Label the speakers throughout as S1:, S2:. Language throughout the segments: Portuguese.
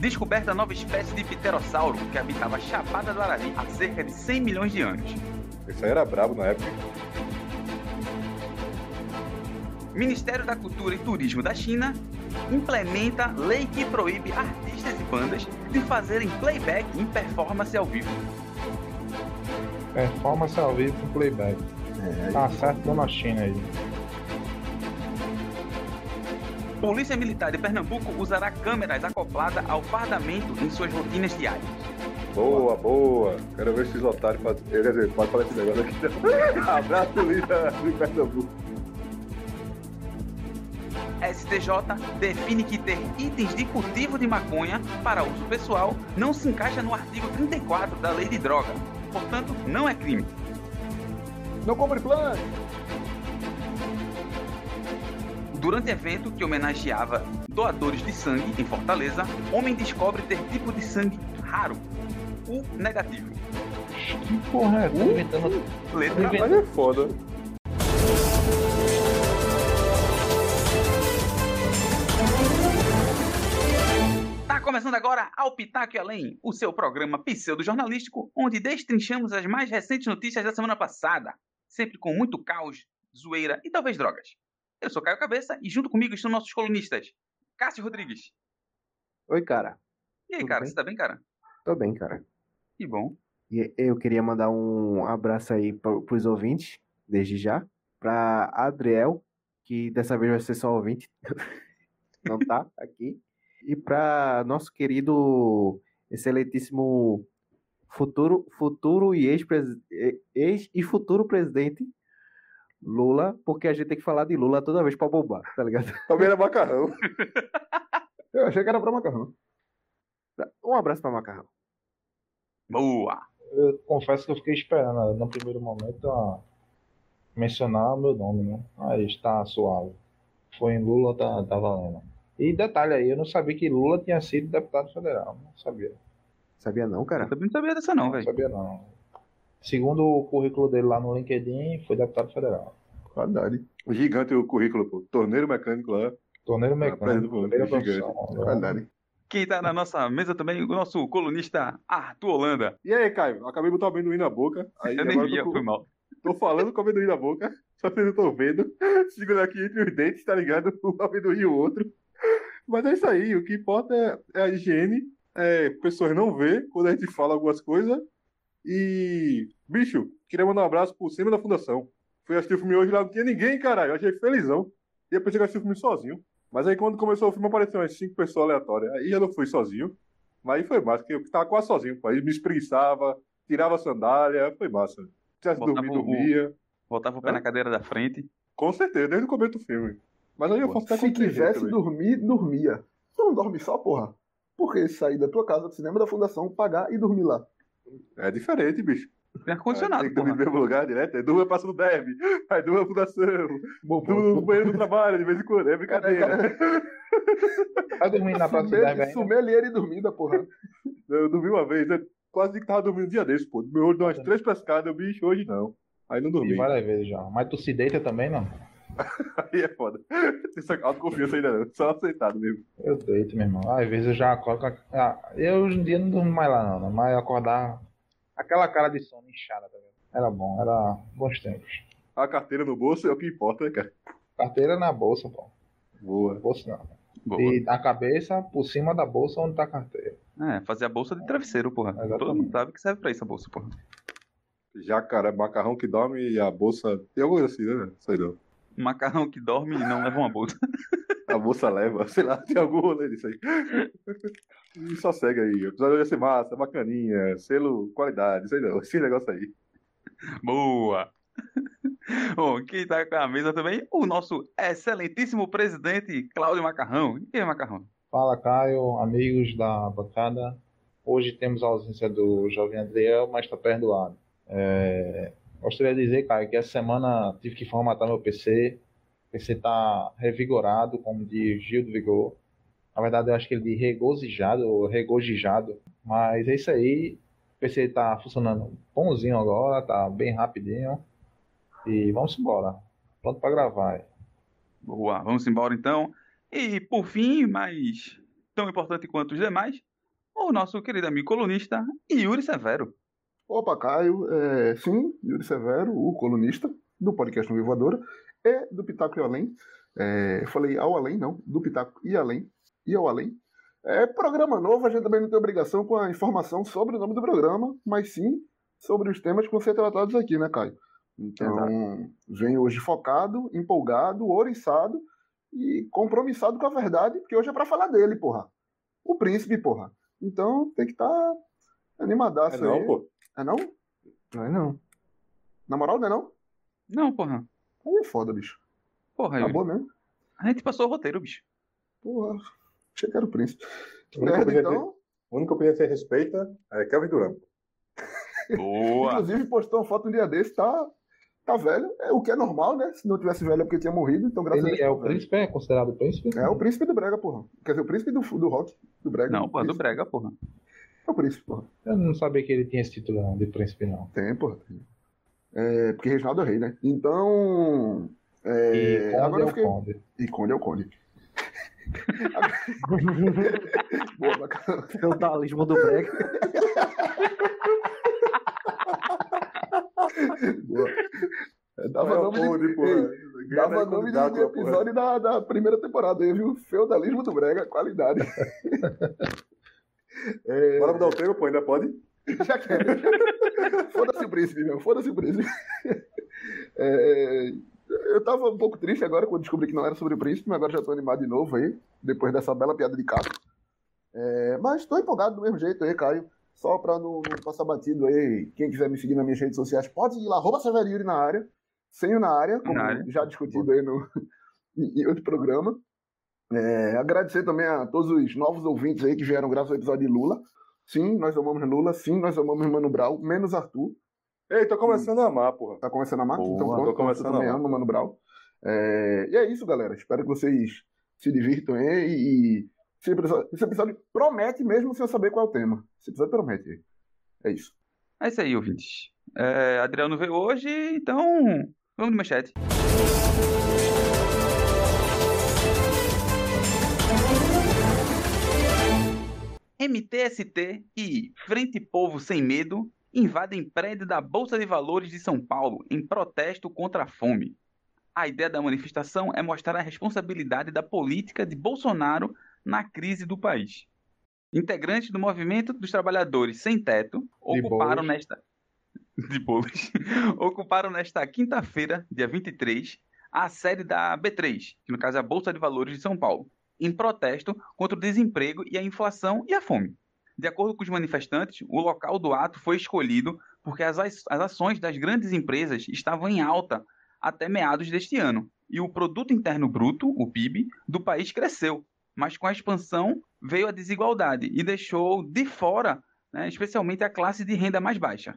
S1: Descoberta nova espécie de pterossauro que habitava a Chapada do Arari há cerca de 100 milhões de anos.
S2: Isso aí era brabo na época.
S1: Ministério da Cultura e Turismo da China implementa lei que proíbe artistas e bandas de fazerem playback em performance ao vivo.
S3: Performance ao vivo com playback.
S2: É,
S3: Tá certo, dona China aí.
S1: Polícia Militar de Pernambuco usará câmeras acopladas ao fardamento em suas rotinas diárias.
S2: Boa, boa. Quero ver esses otários fazem. Quer dizer, pode falar esse negócio aqui. Abraço, Lida do Pernambuco.
S1: STJ define que ter itens de cultivo de maconha para uso pessoal não se encaixa no artigo 34 da Lei de Droga. Portanto, não é crime.
S4: Não compre plano!
S1: Durante evento que homenageava doadores de sangue em Fortaleza, homem descobre ter tipo de sangue raro, o negativo.
S3: Que porra é? Tá inventando.
S1: Letra
S2: Mas é foda.
S1: Tá começando agora ao Pitaco e Além, o seu programa pseudo-jornalístico, onde destrinchamos as mais recentes notícias da semana passada, sempre com muito caos, zoeira e talvez drogas. Eu sou Caio Cabeça e junto comigo estão nossos colunistas, Cássio Rodrigues.
S5: Oi, cara.
S1: E aí,
S5: Tudo
S1: cara,
S5: bem?
S1: você tá bem, cara?
S5: Tô bem, cara.
S1: Que bom.
S5: E eu queria mandar um abraço aí pro, pros ouvintes, desde já. Pra Adriel, que dessa vez vai ser só ouvinte. Não tá aqui. E pra nosso querido, excelentíssimo futuro, futuro e ex-presi- ex e futuro presidente Lula, porque a gente tem que falar de Lula toda vez pra bombar, tá ligado?
S2: Também era macarrão.
S4: Eu achei que era pra macarrão.
S5: Um abraço pra Macarrão.
S1: Boa.
S3: Eu confesso que eu fiquei esperando no primeiro momento a mencionar meu nome, né? Aí está suave. Foi em Lula, tá, tá valendo. E detalhe aí, eu não sabia que Lula tinha sido deputado federal. Não sabia.
S5: Sabia não,
S1: Eu
S5: cara?
S1: também não sabia dessa não,
S3: Não
S1: velho.
S3: sabia não. Segundo o currículo dele lá no LinkedIn, foi deputado federal.
S2: Qualidade. Gigante o currículo, pô. Torneiro mecânico lá.
S3: Torneiro
S2: Apresenta
S3: mecânico,
S2: gigante.
S3: profissão.
S2: Qualidade.
S1: Quem tá na nossa mesa também, o nosso colunista Arthur Holanda.
S2: E aí, Caio? Acabei de botar o amendoim na boca. Aí
S1: Eu nem vi,
S2: tô,
S1: foi mal.
S2: tô falando com o amendoim na boca. Só vocês não estão vendo. Segura aqui entre os dentes, tá ligado? Um amendoim e o outro. Mas é isso aí. O que importa é, é a higiene. É, pessoas não vê quando a gente fala algumas coisas. E, bicho, queria mandar um abraço por cima da fundação. Fui assistir o filme hoje lá, não tinha ninguém, caralho. Eu achei felizão. E eu pensei que eu assisti o filme sozinho. Mas aí quando começou o filme apareceu umas cinco pessoas aleatórias. Aí eu não fui sozinho. Mas aí foi massa, porque eu tava quase sozinho. Aí me espreguiçava, tirava a sandália, foi massa. Se tivesse
S1: Botava
S2: dormir,
S1: o-
S2: dormia.
S1: Botava o pé
S2: Hã?
S1: na cadeira da frente.
S2: Com certeza, desde o começo do filme. Mas aí eu posso estar
S4: Se quisesse dormir, dormia. Tu não dorme só, porra? Por que sair da tua casa do cinema da fundação, pagar e dormir lá?
S2: É diferente, bicho.
S1: Tem ar-condicionado,
S2: Tem que dormir no mesmo lugar direto. Aí durma passa no derby. Aí durma na fundação.
S4: Bom,
S2: Durma no banheiro do trabalho, de vez em quando. É brincadeira.
S3: Tá dormindo na praça de Derby
S4: Sommelier,
S3: ainda?
S4: sommelier e dormida, porra.
S2: Eu dormi uma vez, né? quase que tava dormindo um dia desse, pô. Meu olho deu umas três pescadas, bicho, hoje não. Aí não
S3: E
S2: dormi.
S3: várias vezes já. Mas tu se deita também, não?
S2: Aí é foda. Tem essa autoconfiança ainda não. Só aceitado mesmo.
S3: Eu deito, meu irmão. Às vezes eu já acordo com a... ah, Eu hoje em dia não durmo mais lá, não. né? Mas acordar... Aquela cara de sono inchada, tá vendo? Era bom, era bons tempos.
S2: A carteira no bolso é o que importa, né, cara?
S3: Carteira na bolsa, pô.
S2: Boa.
S3: Bolsa não.
S1: Boa.
S3: E a cabeça por cima da bolsa onde tá a carteira.
S1: É, fazer a bolsa de travesseiro, porra.
S3: Exatamente.
S1: Todo mundo sabe que serve pra isso a bolsa, porra.
S2: Jacaré, macarrão que dorme e a bolsa. Tem alguma coisa assim, né? Sei não.
S1: Macarrão que dorme e não leva uma bolsa.
S2: A bolsa leva, sei lá, tem algum rolê disso aí. E só segue aí. O episódio ia ser massa, bacaninha, selo, qualidade, sei não. Esse negócio aí.
S1: Boa! Bom, quem tá com a mesa também, o nosso excelentíssimo presidente Cláudio Macarrão. E aí, Macarrão?
S3: Fala, Caio, amigos da bancada. Hoje temos a ausência do jovem Adriel, mas está perdoado. É, gostaria de dizer, Caio, que essa semana tive que formatar meu PC. O PC está revigorado, como diz Gil do Vigor. Na verdade, eu acho que ele de regozijado regozijado. Mas é isso aí. O PC está funcionando bonzinho agora, tá bem rapidinho. E vamos embora. Pronto para gravar.
S1: Boa, vamos embora então. E por fim, mas tão importante quanto os demais, o nosso querido amigo colunista Yuri Severo.
S4: Opa, Caio. É, sim, Yuri Severo, o colunista do podcast No Voadora e do Pitaco e Além. É, falei ao além, não, do Pitaco e Além, e ao além. É programa novo, a gente também não tem obrigação com a informação sobre o nome do programa, mas sim sobre os temas que vão ser tratados aqui, né, Caio? Então, Exato. vem hoje focado, empolgado, oriçado e compromissado com a verdade, porque hoje é para falar dele, porra. O príncipe, porra. Então, tem que estar tá animadaço
S2: é não,
S4: aí.
S2: Pô.
S4: É não?
S5: Não é não.
S4: Na moral, não é não?
S1: Não, porra.
S4: Aí é foda, bicho.
S1: Porra,
S4: Acabou mesmo?
S1: A gente passou o roteiro, bicho.
S4: Porra, achei que era o príncipe.
S2: O único,
S4: Merda,
S2: opinião,
S4: então,
S2: o único opinião que você respeita é Kevin Durant.
S1: Boa!
S4: inclusive postou uma foto um dia desse, tá, tá velho. É, o que é normal, né? Se não tivesse velho é porque tinha morrido, então graças a
S3: Ele
S4: Deus.
S3: é
S4: tá
S3: o
S4: velho.
S3: príncipe, é considerado príncipe?
S4: É o príncipe do Brega, porra. Quer dizer, o príncipe do, do rock, do Brega.
S1: Não, porra, do. Brega, porra.
S4: É o príncipe, porra.
S3: Eu não sabia que ele tinha esse título não, de príncipe, não.
S4: Tem, porra. Tem. É, porque Reginaldo é rei, né? Então. É,
S3: E Conde
S4: agora
S3: é
S4: eu fiquei.
S3: Conde.
S4: E Conde é o Conde. Boa, bacana.
S5: Feudalismo do Brega.
S4: Boa. É, Dava
S2: É o
S4: nome de,
S2: porra.
S4: Ei, dava nome episódio da, da primeira temporada aí, viu? Feudalismo do Brega, qualidade. É,
S2: Bora mudar o tema, pô, ainda pode?
S4: Já quero. Foda-se o príncipe, meu. Foda-se o príncipe. É, eu tava um pouco triste agora quando descobri que não era sobre o príncipe, mas agora já tô animado de novo aí, depois dessa bela piada de caso. É, mas tô empolgado do mesmo jeito aí, Caio. Só pra não, não passar batido aí, quem quiser me seguir nas minhas redes sociais, pode ir lá, arroba Severiuri na área, sem o na área, como
S1: Na área.
S4: já discutido aí no, em em outro programa. É, agradecer também a todos os novos ouvintes aí que vieram graças ao episódio de Lula. Sim, nós amamos Lula. Sim, nós amamos Mano Brown, menos Arthur.
S2: Ei, tô começando a amar, porra.
S4: Tá começando a amar?
S5: Boa,
S4: então
S2: tô
S4: pronto,
S2: começando
S4: eu também
S2: a amar.
S4: amo Mano Brown. É, e é isso, galera. Espero que vocês se divirtam aí. E esse episódio, esse episódio promete mesmo sem eu saber qual é o tema. Esse episódio promete. É isso.
S1: É isso aí, ouvintes. É, Adriano veio hoje, então vamos de manchete. MTST e Frente Povo Sem Medo invadem prédio da Bolsa de Valores de São Paulo em protesto contra a fome. A ideia da manifestação é mostrar a responsabilidade da política de Bolsonaro na crise do país. Integrantes do Movimento dos Trabalhadores Sem Teto ocuparam nesta de bolos, ocuparam nesta quinta-feira, dia 23, a sede da B3, que no caso é a Bolsa de Valores de São Paulo, em protesto contra o desemprego e a inflação e a fome. De acordo com os manifestantes, o local do ato foi escolhido porque as, ações das grandes empresas estavam em alta até meados deste ano, e o produto interno bruto, o PIB, do país cresceu, mas com a expansão veio a desigualdade e deixou de fora, né, especialmente a classe de renda mais baixa.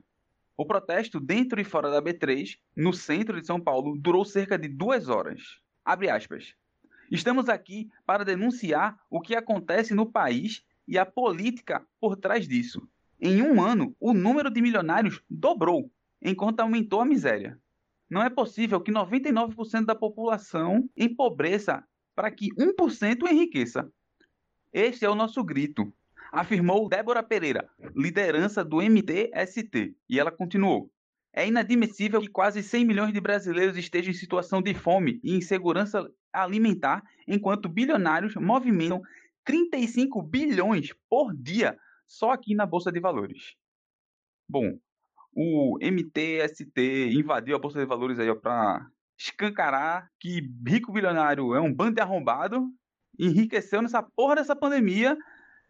S1: O protesto dentro e fora da B3, no centro de São Paulo, durou cerca de duas horas. Abre aspas. Estamos aqui para denunciar o que acontece no país e a política por trás disso. Em um ano, o número de milionários dobrou, enquanto aumentou a miséria. Não é possível que 99% da população empobreça para que 1% enriqueça. Este é o nosso grito, afirmou Débora Pereira, liderança do MTST, e ela continuou. É inadmissível que quase 100 milhões de brasileiros estejam em situação de fome e insegurança alimentar, enquanto bilionários movimentam 35 bilhões por dia só aqui na Bolsa de Valores. Bom, o MTST invadiu a Bolsa de Valores aí para escancarar que rico bilionário é um bando de arrombado, enriqueceu nessa porra dessa pandemia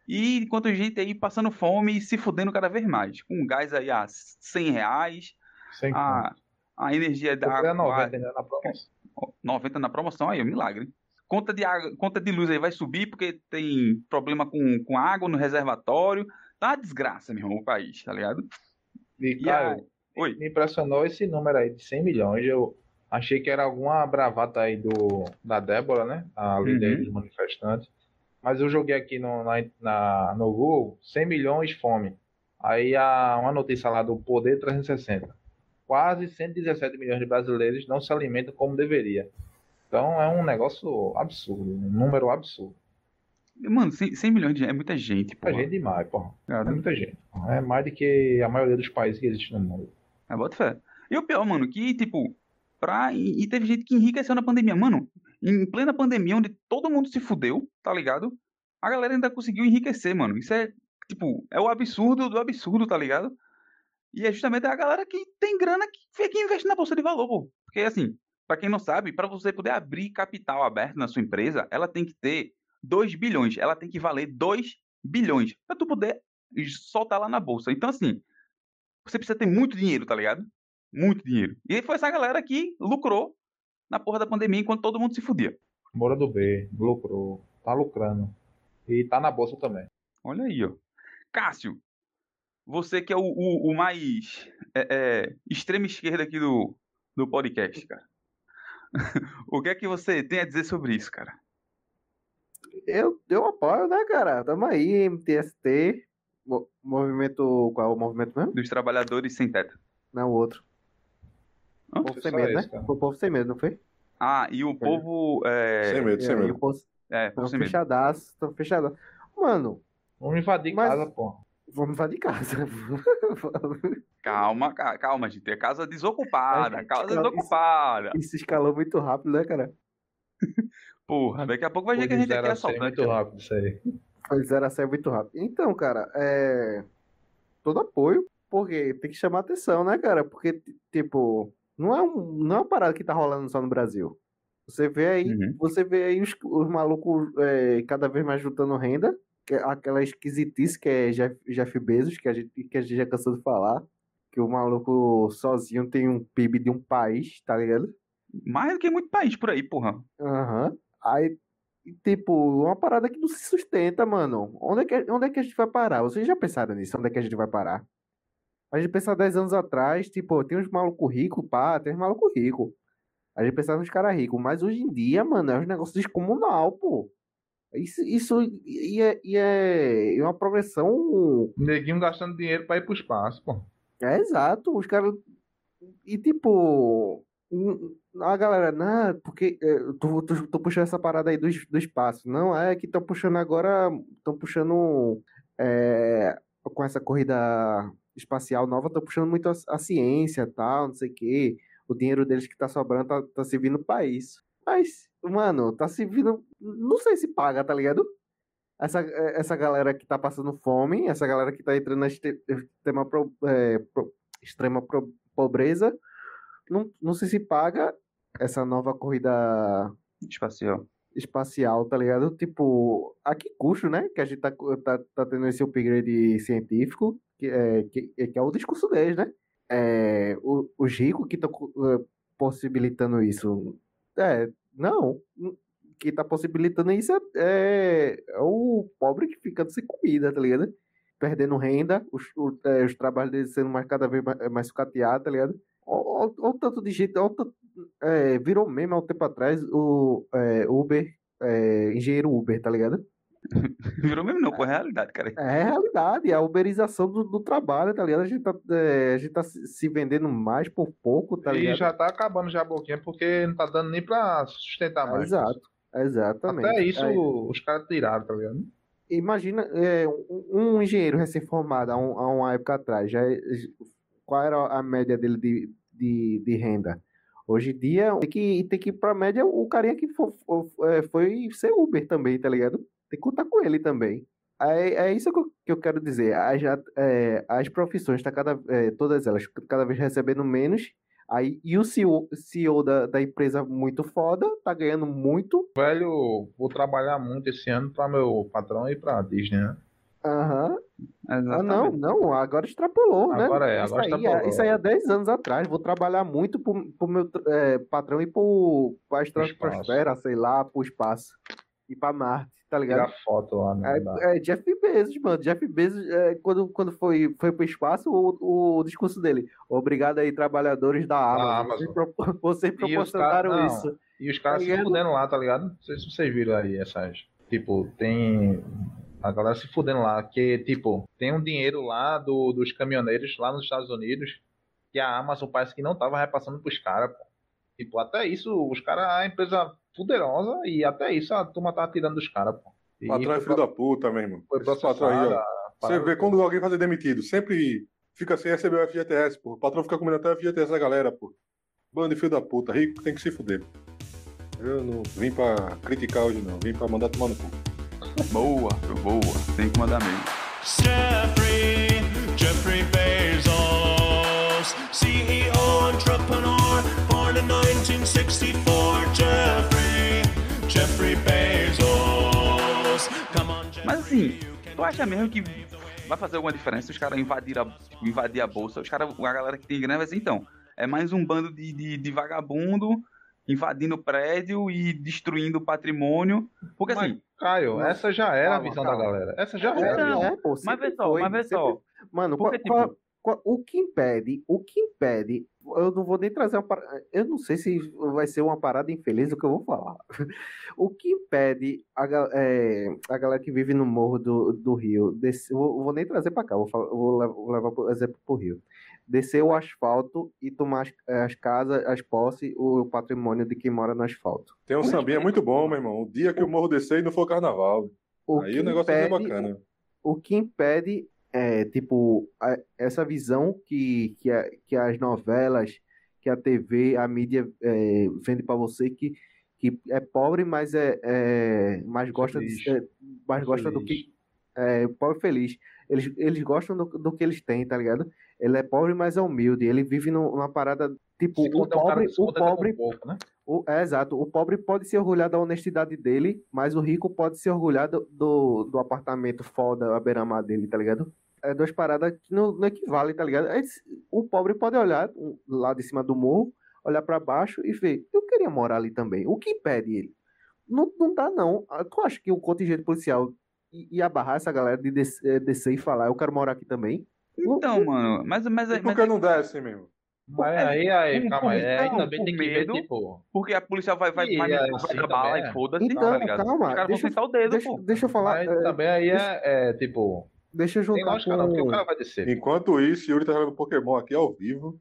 S1: e enquanto gente aí passando fome e se fudendo cada vez mais. Com gás aí a 100 reais,
S3: Sem
S1: a, a energia da
S3: Comprei a
S1: água
S3: 90 ainda na promoção.
S1: 90 na promoção, aí, é um milagre. Conta de, água, conta de luz aí vai subir porque tem problema com, com água no reservatório. Tá uma desgraça, meu irmão, o país, tá ligado?
S3: E,
S1: E
S3: Caio,
S1: a- Oi.
S3: me impressionou esse número aí de 100 milhões. Eu achei que era alguma bravata aí do, da Débora, né? A líder
S1: Uhum.
S3: dos manifestantes. Mas eu joguei aqui no, na, na- no Google 100 milhões fome. Aí há uma notícia lá do Poder 360. Quase 117 milhões de brasileiros não se alimentam como deveria. Então é um negócio absurdo, um número absurdo.
S1: Mano, 100, 100 milhões de gente é muita gente, pô.
S3: É gente demais, porra. É muita gente. porra. É mais do que a maioria dos países que existem no mundo.
S1: É, bota fé. E o pior, mano, que, tipo, pra. E, e teve gente que enriqueceu na pandemia. Mano, em plena pandemia, onde todo mundo se fudeu, tá ligado? A galera ainda conseguiu enriquecer, mano. Isso é, tipo, é o absurdo do absurdo, tá ligado? E é justamente a galera que tem grana que, que investe na bolsa de valor, pô. Porque, assim, pra quem não sabe, pra você poder abrir capital aberto na sua empresa, ela tem que ter 2 bilhões. Ela tem que valer 2 bilhões pra tu poder soltar lá na bolsa. Então, assim, você precisa ter muito dinheiro, tá ligado? Muito dinheiro. E foi essa galera que lucrou na porra da pandemia enquanto todo mundo se fudia.
S3: Mora do B, lucrou, tá lucrando. E tá na bolsa também.
S1: Olha aí, ó. Cássio, você que é o, o, o mais é, é, extrema esquerda aqui do, do podcast, cara. o que é que você tem a dizer sobre isso, cara?
S5: Eu, eu apoio, né, cara? Tamo aí, MTST. mo- Movimento. Qual é o movimento mesmo?
S1: Dos trabalhadores sem teto.
S5: Não, o outro.
S1: Hã?
S5: Povo sem medo,
S3: esse,
S5: né?
S3: cara.
S5: Foi o povo sem medo, não foi?
S1: Ah, e o povo. É,
S2: Sem medo, sem
S5: É, e
S2: medo.
S5: o povo
S1: é, povo sem medo.
S5: fechadaço, tão fechadaço. Mano,
S3: Vamos invadir
S5: Mas-
S3: casa, porra.
S5: Vamos invadir casa.
S1: Calma, ca- calma, gente. É casa desocupada.
S5: Ai,
S1: Casa
S5: gente, calma,
S1: desocupada.
S5: Isso escalou muito rápido, né, cara?
S1: Porra, daqui a pouco vai ver que a
S3: de
S1: gente aqui
S3: zero
S1: é
S3: a cem
S1: assaltante.
S3: muito rápido isso aí.
S5: Foi zero a cem muito rápido. Então, cara, é. Todo apoio, porque tem que chamar atenção, né, cara? Porque, tipo, não é, um, não é uma parada que tá rolando só no Brasil. Você vê aí,
S1: Uhum.
S5: você vê aí os, os malucos é, cada vez mais juntando renda, aquela esquisitice que é Jeff, Jeff Bezos, que a, gente, que a gente já cansou de falar. Que o maluco sozinho tem um PIB de um país, tá ligado?
S1: Mais do que muito país por aí, porra.
S5: Aham. Aí, e, tipo, uma parada que não se sustenta, mano. Onde é que, onde é que a gente vai parar? Vocês já pensaram nisso? Onde é que a gente vai parar? A gente pensar 10 anos atrás, tipo, tem uns malucos ricos, pá, tem uns malucos ricos. A gente pensava nos caras ricos, mas hoje em dia, mano, é um negócio descomunal, pô. Isso, isso e é, e é, é uma progressão.
S3: Neguinho gastando dinheiro pra ir pro espaço, pô.
S5: É exato, os caras. E tipo, a galera, não, porque é, tô, tô, tô puxando essa parada aí do, do espaço. Não, é que estão puxando agora, estão puxando é, com essa corrida espacial nova, estão puxando muito a, a ciência tal, não sei o quê. O dinheiro deles que tá sobrando tá, tá servindo pra isso. Mas, mano, tá servindo. Não sei se paga, tá ligado? Essa, eh, essa galera que tá passando fome, essa galera que tá entrando na extrema, pro- eh, pro- extrema pro- pobreza, não, não sei se paga essa nova corrida
S1: Espacial.
S5: espacial, tá ligado? Tipo, a que custo, né? Que a gente tá, tá, tá tendo esse upgrade científico, que é, que, que é o discurso deles, né? É, o- os ricos que estão possibilitando isso. É, não. Que tá possibilitando isso é, é, é o pobre que fica sem comida, tá ligado? Perdendo renda, os, o- é, os trabalhos deles sendo mais, cada vez mais, mais sucateados, tá ligado? Olha o tanto de gente, olha é, virou meme há um tempo atrás o é, Uber, é, engenheiro Uber, tá ligado?
S1: Virou mesmo não, pô, é realidade, cara.
S5: É realidade, é a uberização do, do trabalho, tá ligado? A gente tá, é, a gente tá se vendendo mais por pouco, tá
S3: e
S5: ligado?
S3: já tá acabando já a boquinha, porque não tá dando nem pra sustentar mais.
S5: Exato, exatamente.
S3: Até isso
S5: Aí,
S3: os caras tiraram, tá ligado?
S5: imagina é, um, um engenheiro recém-formado há, um- há uma época atrás, já, é- qual era a média dele de, de, de renda? Hoje em dia, tem que, tem que ir pra média o carinha que fo- fo- é, foi ser Uber também, tá ligado? Tem que contar com ele também. É, é isso que eu, que eu quero dizer. As, é, as profissões, tá cada, é, todas elas, cada vez recebendo menos. Aí, e o CEO, CEO da, da empresa muito foda, tá ganhando muito.
S3: Velho, vou trabalhar muito esse ano pra meu patrão e pra Disney, né?
S5: Aham. Ah, não, não, agora extrapolou, né?
S3: Agora é,
S5: Isso
S3: agora
S5: aí,
S3: extrapolou.
S5: Isso aí há 10 anos atrás. Vou trabalhar muito pro, pro meu é, patrão e pro, pra estratosfera, sei lá, pro espaço. E pra Marte, tá ligado?
S3: Tirar foto lá, né?
S5: É, é Jeff Bezos, mano. Jeff Bezos, é, quando, quando foi, foi pro espaço, o, o discurso dele. Obrigado aí, trabalhadores da Amazon. Vocês,
S3: Amazon.
S5: vocês proporcionaram
S3: não,
S5: isso.
S3: E os caras
S5: Tá
S3: se fudendo lá, tá ligado? Não sei se vocês viram aí essas. Tipo, tem. A galera se fudendo lá. Que, tipo, tem um dinheiro lá do, dos caminhoneiros lá nos Estados Unidos que a Amazon parece que não tava repassando pros caras, pô. Tipo, até isso, os caras, a empresa poderosa e até isso a turma tava tirando dos caras, pô. E
S2: Patrão é filho da puta, meu irmão.
S3: Foi
S2: patrão aí, ó. Você vê quando alguém vai ser demitido, sempre fica sem receber o FGTS, pô. O patrão fica comendo até o FGTS da galera, pô. Bando de filho da puta. Rico tem que se fuder. Eu não vim pra criticar hoje, não. Vim pra mandar tomar no cu.
S1: Boa, boa. Tem que mandar mesmo.
S6: Jeffrey, Jeffrey Bezos, CEO, entrepreneur, in 1964. Jeffrey, Jeffrey Bezos. Come on, Jeffrey.
S1: Mas assim, tu acha mesmo que vai fazer alguma diferença os caras invadir a, invadir a bolsa? Os caras, a galera que tem grana vai dizer, então, é mais um bando de, de, de vagabundo invadindo o prédio e destruindo o patrimônio. Porque
S3: Mas,
S1: assim,
S3: Caio, essa já era a
S5: Calma,
S3: visão
S5: calma.
S3: da galera. Essa já
S5: É,
S3: era.
S1: Não,
S5: é, pô,
S1: mas vê só,
S5: foi,
S1: mas vê
S5: sempre-
S1: só.
S5: Mano,
S1: Porque,
S5: qual- qual-
S1: tipo-
S5: qual- o que impede, o que impede, eu não vou nem trazer uma parada, eu não sei se vai ser uma parada infeliz o que eu vou falar. O que impede a, é, a galera que vive no morro do, do Rio, descer, vou, vou nem trazer pra cá, vou, vou levar, o exemplo pro Rio. Descer o asfalto e tomar as, as casas, as posses, o patrimônio de quem mora no asfalto.
S2: Tem um sambinha muito bom, meu irmão. O dia que o morro descer e não for carnaval.
S5: O
S2: aí o negócio ser
S5: impede-
S2: bacana.
S5: o que impede é, tipo, a- essa visão que, que, a- que as novelas, que a TV, a mídia é, vende para você que, que é pobre, mas é, é mais gosta de, é, mais gosta do
S3: Feliz.
S5: que é, pobre feliz. Eles, eles gostam do, do que eles têm, tá ligado? Ele é pobre, mas é humilde. Ele vive num- numa parada tipo o pobre, o pobre
S3: pouco, né?
S5: o- é exato. O pobre pode se orgulhar da honestidade dele, mas o rico pode se orgulhar do, do, do apartamento foda, a beira-mar dele, tá ligado? É duas paradas que não, não equivalem, tá ligado? É, o pobre pode olhar um, lá de cima do morro, olhar pra baixo e ver, eu queria morar ali também. O que impede ele? Não, não dá, não. Ah, Tu acha que o contingente policial ia barrar essa galera de des- eh, descer e falar, eu quero morar aqui também? Não-
S1: Então, mano, mas, mas,
S2: por que não desce, mesmo?
S3: Mas aí, aí,
S1: um
S3: calma aí.
S1: por-
S3: Aí também tem que ver,
S1: medo.
S3: tipo.
S1: porque a polícia vai, vai, vai,
S3: é
S1: vai
S3: assim
S1: dar bala
S3: também,
S1: e
S3: é.
S1: foda-se,
S5: Então,
S1: tá ligado?
S5: calma,
S1: Os caras
S5: deixa
S1: vão
S5: eu-
S1: sentar o dedo,
S5: Deixa,
S1: pô.
S5: deixa eu falar.
S3: Mas
S5: eh,
S3: também aí é, é, tipo.
S5: Deixa eu
S3: Tem
S5: juntar
S3: lógica não, porque o
S5: com...
S3: cara vai descer.
S2: Enquanto isso, Yuri tá jogando Pokémon aqui ao vivo.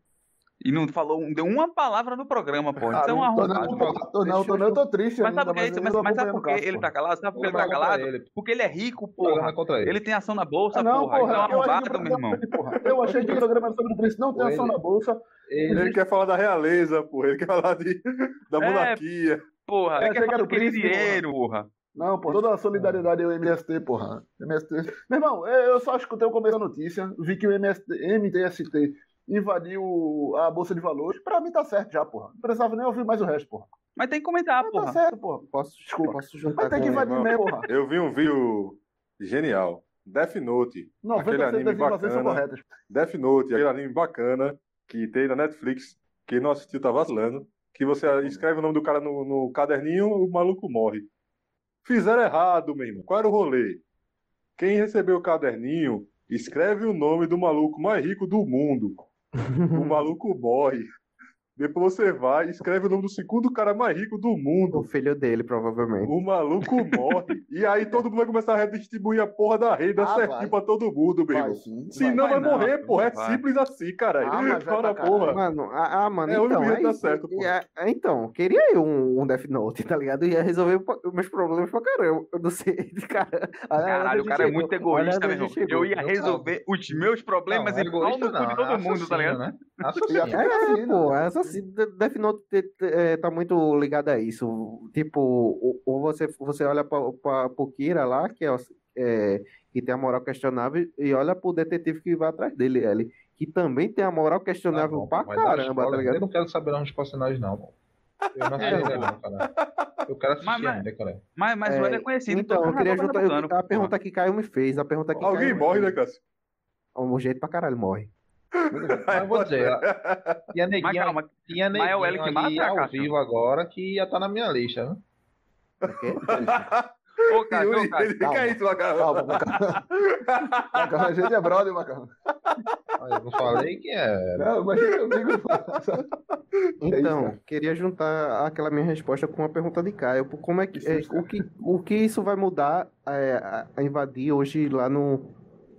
S1: E não falou, não deu uma palavra no programa, pô. Isso é um
S4: Tô
S1: arrombado.
S4: não,
S3: arrombado.
S4: tô, não, tô, não, eu tô triste
S1: Mas sabe
S4: ainda,
S1: por que,
S4: mas
S1: mas, sabe por
S4: o
S1: que ele tá calado? Sabe por que ele
S3: Não
S1: tá
S3: é
S1: calado?
S3: ele.
S1: Porque ele é rico,
S3: O
S1: porra.
S3: é contra ele.
S1: Ele tem ação na bolsa,
S4: Ah, não,
S1: porra. Ele é um
S4: porra, eu achei que o
S1: arrombado, meu
S4: programa,
S1: irmão.
S4: eu achei que o programa era sobre isso, não tem ação na bolsa.
S3: Ele,
S2: Ele quer falar da realeza, porra. Ele quer falar de, da
S1: É,
S2: monarquia.
S1: Porra, ele quer
S4: que
S1: falar
S4: o príncipe,
S1: dinheiro, porra.
S4: Não, pô, toda a solidariedade ao MST, porra. MST. Meu irmão, eu só escutei o começo da notícia, vi que o MST, MTST invadiu a Bolsa de Valores. Pra mim tá certo já, porra. Não precisava nem ouvir mais o resto, porra.
S1: Mas tem que comentar,
S4: Mas tá
S1: porra.
S4: certo, porra.
S5: Posso,
S4: Desculpa.
S5: posso juntar
S4: Mas tem que invadir mesmo, porra.
S2: Eu vi um vídeo genial. Death Note.
S4: 90%
S2: Aquele anime
S4: das invasões são
S2: bacana.
S4: corretas.
S2: Death Note, aquele anime bacana que tem na Netflix. Quem não assistiu tá vacilando. Que você escreve o nome do cara no, no caderninho, o maluco morre. Fizeram errado, meu irmão. Qual era o rolê? Quem recebeu o caderninho, escreve o nome do maluco mais rico do mundo. O maluco morre. Depois você vai e escreve o nome do segundo cara mais rico do
S5: O
S2: mundo.
S5: filho dele, provavelmente.
S2: O maluco morre. E aí todo mundo vai começar a redistribuir a porra da renda
S4: Ah,
S2: certinho
S4: vai.
S2: pra todo mundo, meu irmão. Senão
S1: vai
S2: vai, morrer,
S1: não
S2: porra. É
S1: vai.
S2: simples assim, caralho.
S4: Ah, mas
S2: porra.
S5: Mano, ah, ah, mano,
S2: É o
S5: então,
S2: único jeito
S5: é
S2: certo, pô.
S5: E é- é, então, queria eu um, um Death Note, tá ligado? Ia resolver meus problemas pra caramba. Eu não sei, cara.
S1: Caralho, o cara é
S5: chegou.
S1: muito
S5: Olha
S1: egoísta, meu
S5: gente
S1: irmão.
S5: chegou.
S1: Eu ia resolver os meus problemas
S3: Não,
S1: e pau no cu de todo mundo, tá ligado?
S3: assassino, né? Assassino.
S4: até
S5: É,
S4: assassino,
S5: essa, assim, De- Death Note te- te- é, tá muito ligado a isso. Tipo, ou, ou você, você olha pra, pra, pro Kira lá, que, é, o- é, que tem a moral questionável, e olha pro detetive que vai atrás dele, ele, que também tem a moral questionável
S3: bom,
S5: pra caramba, tá ligado?
S3: Eu não quero saber os personagens, não. pô. Eu não assisti ainda, não, cara. Eu quero assistir
S1: Mas- mas-
S3: ainda, cara.
S1: Mas, mas o
S5: É,
S1: ele é conhecido.
S5: Então,
S1: todo
S5: eu queria juntar. eu- a pergunta que Caio me fez, a pergunta que
S2: Alguém
S5: Caio
S2: morre, né. Cássio?
S5: Um jeito pra caralho morre.
S3: Mas vou dizer, a- tinha
S1: Mas
S3: neguinho,
S1: calma,
S3: tinha
S1: mas é o L
S3: neguinho
S1: que
S3: ali
S1: mata,
S3: ao
S1: Cássio?
S3: vivo agora que ia estar na minha lista, né?
S1: Ô, Cássio, ô,
S2: Yuri,
S1: Cássio.
S2: fica tua cara.
S4: Calma, Macarrão. Macarrão, a gente é brother, Macarrão.
S3: Eu não falei que é.
S4: Não, mas eu digo.
S5: Então,
S4: cara.
S5: queria juntar aquela minha resposta com a pergunta de Caio. Por Como é que, é, o, que o que isso vai mudar é, a, a invadir hoje lá no.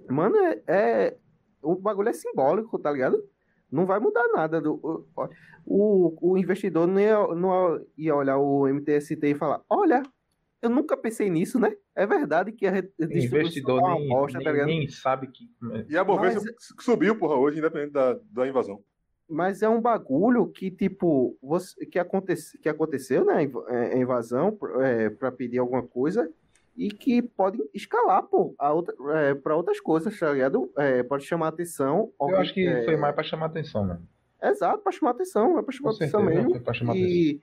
S5: Mano, é, é- O bagulho é simbólico, tá ligado? Não vai mudar nada. Do, o, o, o investidor não ia, não ia olhar o MTST e falar: olha, Eu nunca pensei nisso, né? É verdade que a
S3: Investidor
S5: tá uma
S3: nem,
S5: bosta, tá
S3: nem,
S5: ligado?
S3: nem sabe que.
S2: E a Bovespa
S5: Mas-
S2: subiu, porra, hoje, independente da, da invasão.
S5: Mas é um bagulho que, tipo, você, que, acontece, que aconteceu, né? inv- é, A invasão é, para pedir alguma coisa e que pode escalar, pô, a outra, é, para outras coisas, tá ligado? É, pode chamar atenção.
S3: Eu acho que
S5: é,
S3: foi mais pra chamar atenção, mano.
S5: Exato, para chamar atenção, é para chamar
S3: Com
S5: atenção
S3: certeza,
S5: mesmo.
S3: foi chamar atenção.
S5: E,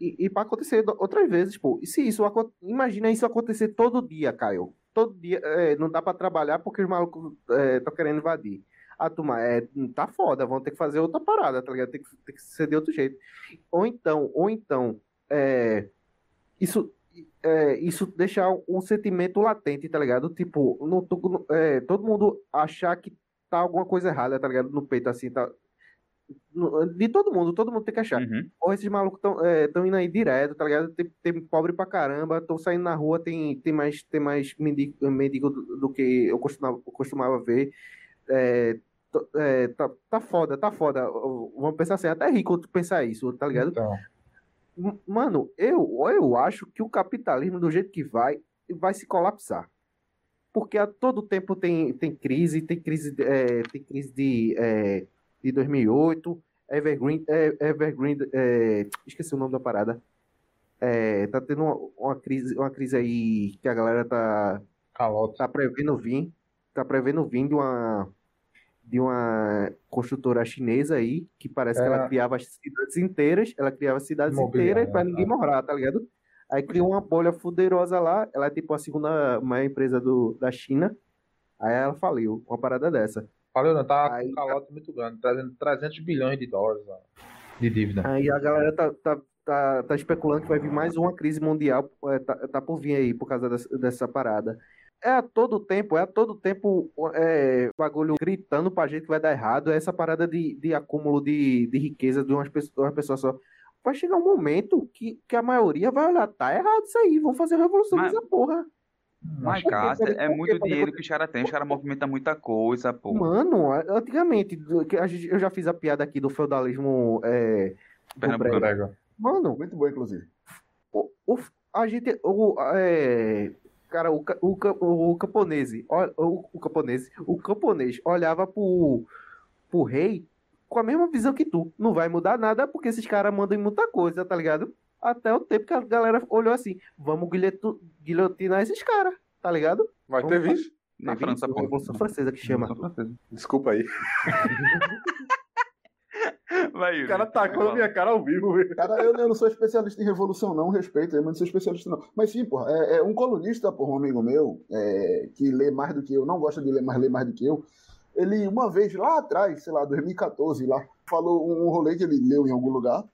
S5: e, e para acontecer outras vezes, pô. E se isso imagina isso acontecer todo dia, Caio. Todo dia, é, não dá para trabalhar porque os malucos estão querendo invadir. A turma, é, tá foda, vão ter que fazer outra parada, tá ligado? Tem que, tem que ser de outro jeito. Ou então, ou então, é, isso, é, isso deixar um sentimento latente, tá ligado? Tipo, é, todo mundo achar que tá alguma coisa errada, tá ligado? No peito, assim, tá. De todo mundo, todo mundo tem que achar.
S1: Uhum.
S5: Ou esses malucos estão indo aí direto, tá ligado? Tem, tem pobre pra caramba, estão saindo na rua, tem, tem mais, tem mais mendigo, mendigo do, do que eu costumava, eu costumava ver. É, é, tá, tá foda, tá foda. Vamos pensar assim, até rico tu pensar isso, tá ligado?
S3: Então,
S5: Mano, eu, eu acho que o capitalismo, do jeito que vai, vai se colapsar. Porque a todo tempo tem, tem crise, tem crise, de- é, tem crise de, é, de 2008, Evergreen, é, Evergreen é, esqueci o nome da parada. É, tá tendo uma, uma crise, uma crise aí que a galera tá, tá prevendo vir, tá prevendo vir de uma de uma construtora chinesa aí, que parece que ela
S3: É.
S5: criava cidades inteiras, ela criava cidades inteiras para ninguém
S3: tá.
S5: morar, tá ligado? Aí criou uma bolha fuderosa lá, ela é tipo a segunda maior empresa do, da China, aí ela faliu, uma parada dessa.
S3: Falei, não, tá
S5: Aí-
S3: com um calote muito grande, trazendo 300 bilhões de dólares ó, de dívida.
S5: Aí a galera tá, tá, tá, tá especulando que vai vir mais uma crise mundial, é, tá, tá por vir aí por causa dessa, dessa parada. É a todo tempo, é a todo tempo é, bagulho gritando pra gente que vai dar errado, é essa parada de, de acúmulo de, de riqueza de umas pessoas, uma pessoa só. Vai chegar um momento que, que a maioria vai olhar, tá errado isso aí, vão fazer revolução
S1: Mas-
S5: nessa porra.
S1: Mas,
S5: quê?
S1: é muito dinheiro que os caras têm. Os caras movimentam muita coisa, pô.
S5: Mano, antigamente, do- eu já fiz a piada aqui do feudalismo é, do brega.
S3: Prega.
S5: Mano,
S4: Muito bom, inclusive.
S5: o, o- a gente, o, é, cara, o, o, ca- o camponese, ó- o, o camponese, o camponês olhava pro, pro rei com a mesma visão que tu. Não vai mudar nada porque esses caras mandam em muita coisa, tá ligado? Até o tempo que a galera olhou assim, vamos guilhotu- guilhotinar esses caras, tá ligado?
S2: Mas
S5: Vamos
S2: teve isso?
S1: Na França, pô.
S5: Revolução Francesa que chama.
S2: Desculpa aí.
S1: Vai,
S2: O cara tacou na minha cara ao vivo, velho.
S4: Cara, eu, eu não sou especialista em revolução, não, respeito, eu não sou especialista, não. Mas sim, porra, é, é um colunista, porra, um amigo meu, é, que lê mais do que eu, não gosta de ler, mas lê mais do que eu. Ele, uma vez, lá atrás, sei lá, 2014, lá, falou um, um rolê que ele leu em algum lugar,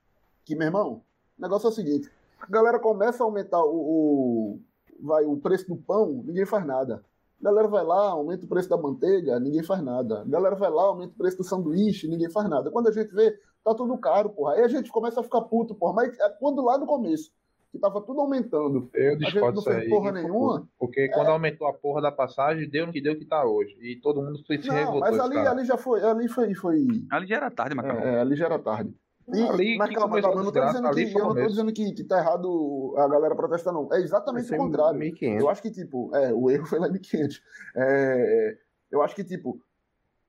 S4: que, meu irmão, o negócio é o seguinte, a galera começa a aumentar o, o- vai, o preço do pão, ninguém faz nada. A galera vai lá, aumenta o preço da manteiga, ninguém faz nada. A galera vai lá, aumenta o preço do sanduíche, ninguém faz nada. Quando a gente vê, tá tudo caro, porra. Aí a gente começa a ficar puto, porra. Mas é quando lá no começo, que tava tudo aumentando.
S3: Eu
S4: gente
S3: discordo
S4: não
S3: disso aí.
S4: porra nenhuma.
S3: Porque quando aumentou a porra da passagem, deu no que deu que tá hoje. E todo mundo se
S4: Não,
S3: revoltou.
S4: mas ali, ali já foi, ali foi, foi
S1: Ali já era tarde, Macau.
S4: é, é, ali já era tarde. E-
S3: Ali
S4: mas calma, calma, eu não
S3: desgraça,
S4: dizendo, que, eu não tô dizendo que, que tá errado a galera protestar, não. É exatamente o contrário.
S5: 1500.
S4: Eu acho que, tipo, é, o erro foi lá em 1500. É, eu acho que, tipo,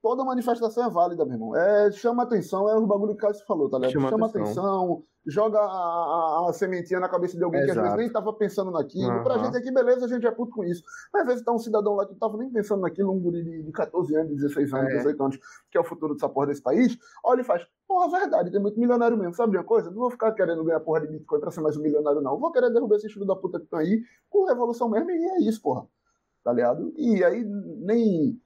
S4: toda manifestação é válida, meu irmão. É, chama atenção, é o bagulho que o Cássio falou, tá ligado?
S5: Chama
S4: Chama,
S5: atenção.
S4: atenção, joga a, a- a sementinha na cabeça de alguém que às
S5: Exato.
S4: vezes nem tava pensando naquilo. Pra
S5: Aham.
S4: gente aqui, beleza, a gente é puto com isso. Mas às vezes tá um cidadão lá que não tava nem pensando naquilo, um guri de, de 14 anos, 16 anos,
S5: É.
S4: 18 anos, que é o futuro dessa porra desse país, olha e faz, porra, verdade, tem muito milionário mesmo, sabe de uma coisa? Não vou ficar querendo ganhar porra de Bitcoin pra ser mais um milionário, não. Vou querer derrubar esses filhos da puta que estão aí com revolução mesmo, e é isso, porra. Tá ligado? E aí, nem.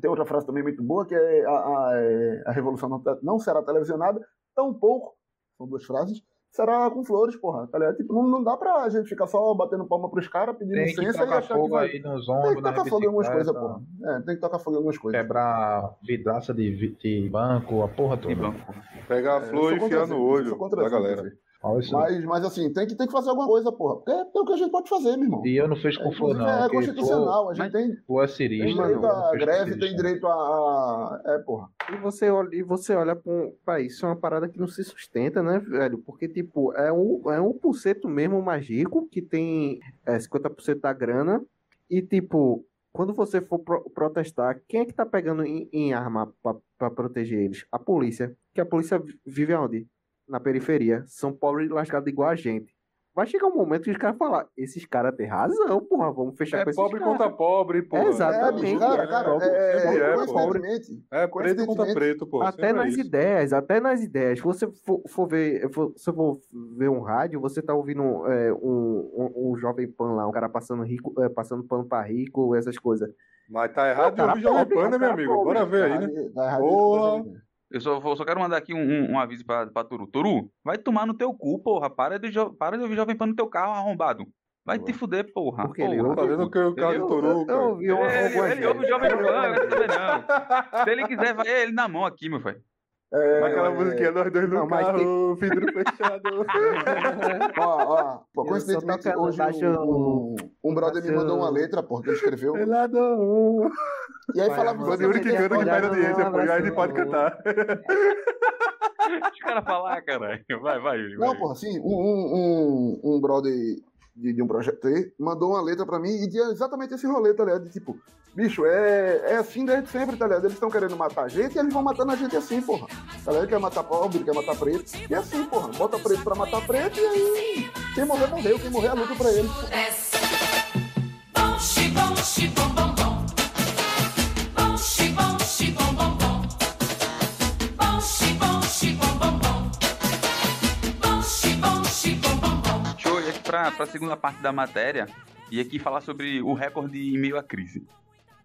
S4: Tem outra frase também muito boa, que é a, a, é, a revolução não, te- não será televisionada, tampouco, são duas frases, será com flores, porra, tá ligado? Tipo, não, não dá pra gente ficar só batendo palma pros caras, pedindo
S3: Tem que
S4: licença e achar que
S3: fogo
S4: vai...
S3: aí nos
S4: Tem
S3: ombros,
S4: que
S3: na
S4: tocar fogo em algumas coisas, porra. É, tem que tocar fogo em algumas coisas.
S3: Quebrar vidraça de, de banco, a porra toda.
S1: Que banco.
S2: Pegar a
S4: É,
S2: flor
S4: sou
S2: e enfiar no olho da
S4: isso,
S2: galera.
S4: Mas, mas assim, tem que, tem que fazer alguma coisa, porra. Porque é o que a gente pode fazer, meu irmão.
S3: E eu não fecho com flor,
S4: Inclusive,
S3: não.
S4: é constitucional. A gente
S1: mas-
S4: tem,
S3: Tu é
S4: tem
S3: cirista.
S4: direito à
S3: fecho com
S4: greve,
S3: cirista.
S4: tem direito a. a- É, porra.
S5: E você olha, e você olha para um país, isso é uma parada que não se sustenta, né, velho? Porque, tipo, é um, é 1% mesmo mais rico, que tem é, 50% da grana, e, tipo, quando você for pro- protestar, quem é que tá pegando em, em arma para proteger eles? A polícia. Que a polícia vi- vive aonde? Na periferia. São pobres lascados igual a gente. Vai chegar um momento que os caras falar, esses caras têm razão, porra, vamos fechar
S2: É
S5: com esses
S2: pobre contra pobre, pô.
S5: Exatamente.
S4: É, cara, cara,
S5: pobre,
S4: é,
S2: é,
S4: coincidentemente,
S2: É preto contra preto, pô.
S5: até
S2: é
S5: nas
S2: isso.
S5: ideias, até nas ideias. Se você for, for ver, for- se eu for ver um rádio, você tá ouvindo é, um, um, um jovem pan lá, um cara passando rico, é, passando pano pra rico, essas coisas.
S2: Mas tá errado ouvir Jovem
S5: pobre,
S2: Pan, né, meu amigo?
S5: pobre.
S2: Bora ver aí, né?
S4: Tá- errado
S2: Porra.
S4: tá
S1: Eu só, vou- só quero mandar aqui um, um- um aviso pra, pra Turu. Turu, vai tomar no teu cu, porra. Para de, jo- para de ouvir Jovem Pan no teu carro arrombado. Vai te fuder, porra.
S5: Porque ele
S1: porra.
S2: Tá vendo o que o cara
S1: Ele-
S2: do Toru,
S5: Eu, eu
S1: Ele, ele ouve o. Jovem Pan, não. Se ele quiser, vai ele na mão aqui, meu filho.
S4: É,
S2: aquela
S4: é,
S2: musiquinha, nós dois no
S5: Não,
S2: carro, vidro fechado.
S4: Ó, ó, pô, coincidentemente, hoje
S5: baixo-
S4: um, um brother me mandou uma letra, pô, que ele escreveu.
S2: Pelado.
S4: E aí
S5: Vai,
S4: falava
S5: amor.
S2: Quando o Yuri que canta que perde audiência, pô, e aí gente pode cantar.
S1: Deixa o cara falar, caralho. Vai, vai, Yuri.
S4: Não, porra, assim, um, um, um, um brother de, de um projeto T mandou uma letra pra mim e tinha exatamente esse rolê, tá ligado? De tipo, bicho, é, é assim desde sempre, tá ligado? Eles estão querendo matar a gente e eles vão matando a gente assim, porra. Tá ligado? Quer matar pobre, quer matar preto. E é assim, porra. Bota preto pra matar preto e aí quem morrer, morreu. Quem morrer, a luta pra eles.
S7: desce.
S1: Pra, pra segunda parte da matéria e aqui falar sobre o recorde em meio à crise.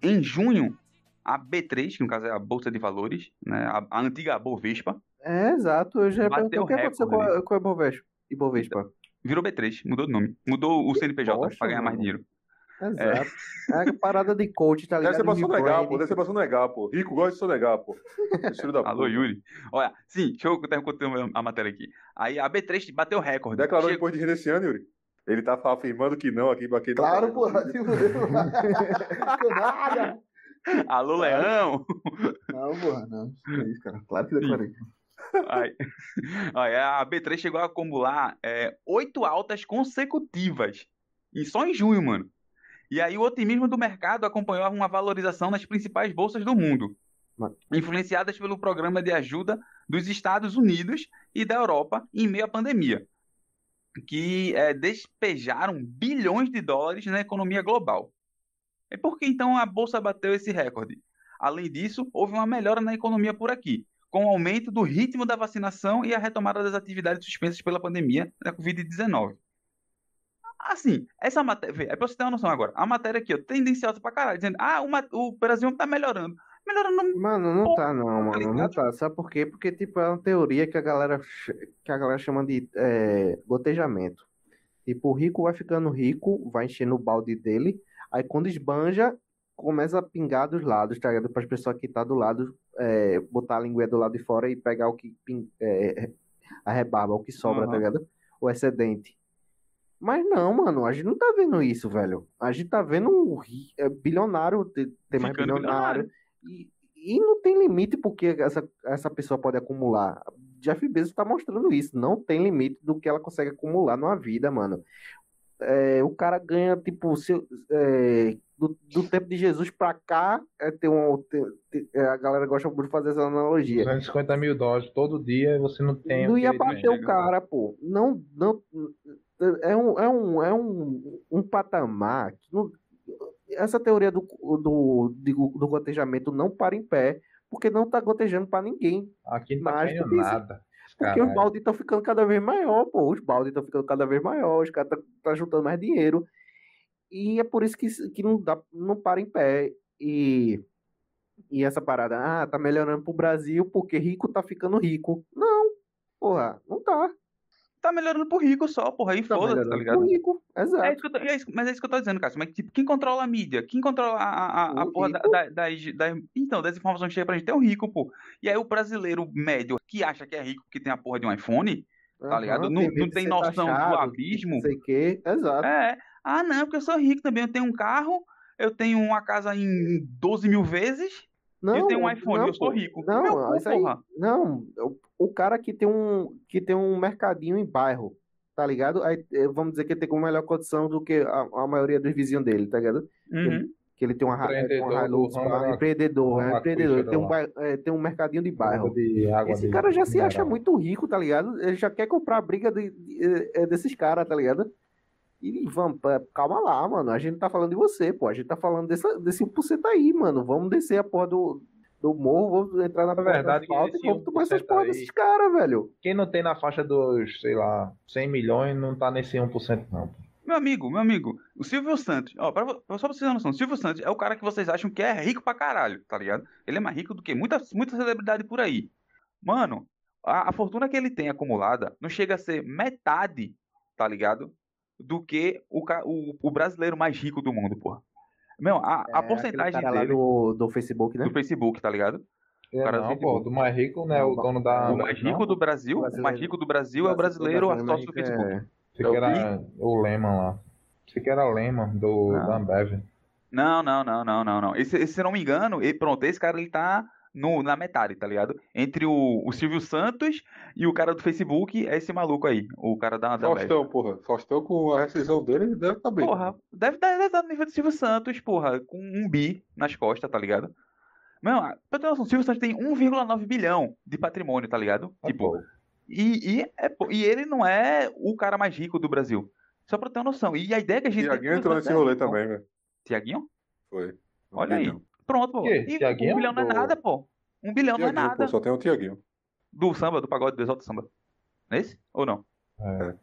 S1: Em junho, a B3, que no caso é a Bolsa de Valores, né, a, a antiga Bovespa,
S5: É, exato. Eu já
S1: Bateu
S5: perguntei o que aconteceu com,
S1: recorde
S5: a- com a Ibovespa. Ibovespa.
S1: virou B3, mudou de nome. Mudou o CNPJ pra ganhar mais dinheiro.
S5: Exato. É. a parada de coach, tá
S2: Deve
S5: ligado?
S2: ser pra sonegar, pô. Deve ser pra sonegar, pô. Rico gosta de sonegar, pô. Da
S1: Alô,
S2: puta.
S1: Yuri. Olha, sim, deixa eu terminar contando a matéria aqui. Aí a B3 bateu recorde.
S2: Declarou
S1: Chegou-
S2: imposto de renda esse ano, Yuri? Ele tá afirmando que não aqui pra quem tá
S4: Claro. Tipo, eu- nada.
S1: Alô, Leão!
S4: Não, porra, não. Isso é isso, cara. Claro que declarei.
S1: Aí, aí a B3 chegou a acumular é, oito altas consecutivas. E só em junho, mano. E aí o otimismo do mercado acompanhou uma valorização nas principais bolsas do mundo.
S5: Mano.
S1: Influenciadas pelo programa de ajuda dos Estados Unidos e da Europa em meio à pandemia. Que é, despejaram bilhões de dólares na economia global. E por que então a bolsa bateu esse recorde? Além disso, houve uma melhora na economia por aqui, com o aumento do ritmo da vacinação e a retomada das atividades suspensas pela pandemia da Covid-19. Assim, essa matéria. É pra você ter uma noção agora. A matéria aqui, ó, tendenciosa pra caralho, dizendo, ah, uma- o Brasil tá melhorando.
S5: Mano, não tá não, mano, não tá. Sabe por quê? Porque, tipo, é uma teoria que a galera, que a galera chama de é, gotejamento. Tipo, o rico vai ficando rico, vai enchendo o balde dele, aí quando esbanja, começa a pingar dos lados, tá ligado? Para as pessoas que tá do lado, é, botar a linguinha do lado de fora e pegar o que pin- é, a rebarba, o que sobra, tá
S1: Aham.
S5: ligado? O excedente. Mas não, mano, a gente não tá vendo isso, velho. A gente tá vendo um é, bilionário ter, ter mais
S1: Ficando
S5: bilionário. E, e não tem limite porque essa, essa pessoa pode acumular. Jeff Bezos está mostrando isso. Não tem limite do que ela consegue acumular numa vida, mano. É, o cara ganha, tipo, se, é, do, do tempo de Jesus pra cá, é, tem um, tem- tem- é, a galera gosta muito de fazer essa analogia.
S3: 250 mil dólares todo dia e você não tem.
S5: Não ia bater o
S1: chega.
S5: cara, pô. Não, não, é um, é um, é um, um patamar que não- essa teoria do, do, do, do gotejamento não para em pé, porque não tá gotejando para ninguém.
S3: Aqui não tá
S5: porque isso-
S3: nada.
S5: Porque
S3: Caralho.
S5: os baldes estão ficando cada vez maior, pô. Os baldes estão ficando cada vez maior, os caras estão tá juntando mais dinheiro. E é por isso que, que não dá, não para em pé. E, e essa parada, ah, tá melhorando pro Brasil porque rico tá ficando rico. Não, porra, não tá.
S1: Tá melhorando pro rico só, porra. Aí
S5: Tá
S1: foda-se, tá ligado?
S5: pro rico,
S1: É
S5: exato.
S1: isso que eu tô- é isso- mas é isso que eu tô dizendo, cara. Mas, tipo, quem controla a mídia? Quem controla a, a, a, porra da, da, das- das- Então, das informações que chegam pra gente é o rico, pô. E aí o brasileiro médio que acha que é rico porque tem a porra de um iPhone, tá ligado? Não,
S5: medo
S1: não tem noção do
S5: taxado,
S1: abismo.
S5: Não sei o quê. Exato.
S1: É. Ah, não, porque eu sou rico também. Eu tenho um carro, eu tenho uma casa em 12 mil vezes,
S5: Não,
S1: e eu tenho um iPhone,
S5: não,
S1: eu sou rico.
S5: Não,
S1: cu,
S5: isso aí-. Não, o, o cara que tem um que tem um mercadinho em bairro, tá ligado? Aí eh, vamos dizer que ele tem com melhor condição do que a, a maioria dos vizinhos dele, tá ligado?
S1: Uhum.
S5: Que ele tem uma, uma Hilux, pá,
S3: da-
S5: empreendedor, é empreendedor, ele tem um,
S3: aquífero
S5: bai- eh, tem um mercadinho de bairro.
S3: De água
S5: Esse
S3: de
S5: cara já se acha muito rico, tá ligado? Ele já quer comprar a briga de- de- eh, eh, desses caras, tá ligado? E vamos, calma lá, mano. A gente não tá falando de você, pô. A gente tá falando dessa, desse 1% aí, mano. Vamos descer a porra do, do morro, vamos entrar na
S3: verdade,
S5: asfalto e vamos tomar essas
S3: 1%
S5: porra desses caras, velho.
S3: Quem não tem na faixa dos, sei lá, 100 milhões não tá nesse 1% não.
S1: Meu amigo, meu amigo, o Silvio Santos, ó, pra, vo- só pra vocês terem noção, o Silvio Santos é o cara que vocês acham que é rico pra caralho, tá ligado? Ele é mais rico do que muita, muita celebridade por aí. Mano, a, a fortuna que ele tem acumulada não chega a ser metade, tá ligado? Do que o, o, o brasileiro mais rico do mundo, porra. Meu, a, a
S5: É,
S1: porcentagem
S5: aquele cara lá
S1: dele
S5: do, do Facebook, né?
S1: do Facebook, tá ligado?
S3: É,
S1: cara do
S3: não,
S1: Facebook.
S3: pô, do mais rico, né? O dono da.
S1: O mais rico do Brasil, o mais
S5: Brasileiro.
S1: rico do Brasil é o brasileiro
S5: brasileiro
S1: sócio do
S5: mais rico
S1: Facebook.
S5: é-
S3: Você que era o Lehman lá. Você que era Lehman do,
S5: Não.
S3: da Ambev.
S1: Não, não, não, não, não, não. Esse, esse, se eu não me engano, e- pronto, esse cara ele tá no, na metade, tá ligado? Entre o, o Silvio Santos e o cara do Facebook, é esse maluco aí, o cara da.
S2: Faustão, porra. Faustão com a rescisão dele, ele deve estar bem.
S1: Porra, deve estar tá no nível do Silvio Santos, porra, com um bi nas costas, tá ligado? Não, pra ter noção, o Silvio Santos tem 1,9 bilhão de patrimônio, tá ligado?
S3: Ah,
S1: Tipo, e, e, é, e ele não é o cara mais rico do Brasil. Só pra ter uma noção. E a ideia que a gente
S2: Tiaguinho
S1: tem
S2: entrou nesse rolê também, velho.
S1: Tiaguinho?
S2: Foi.
S1: Olha aí. Pronto, pô.
S3: Quê?
S1: E
S3: Tiaguinho
S1: um bilhão não é nada, pô. Um bilhão não é nada.
S2: pô, só tem o Tiaguinho.
S1: Do samba, do pagode, do exalto samba. Não é esse? Ou não?
S3: É.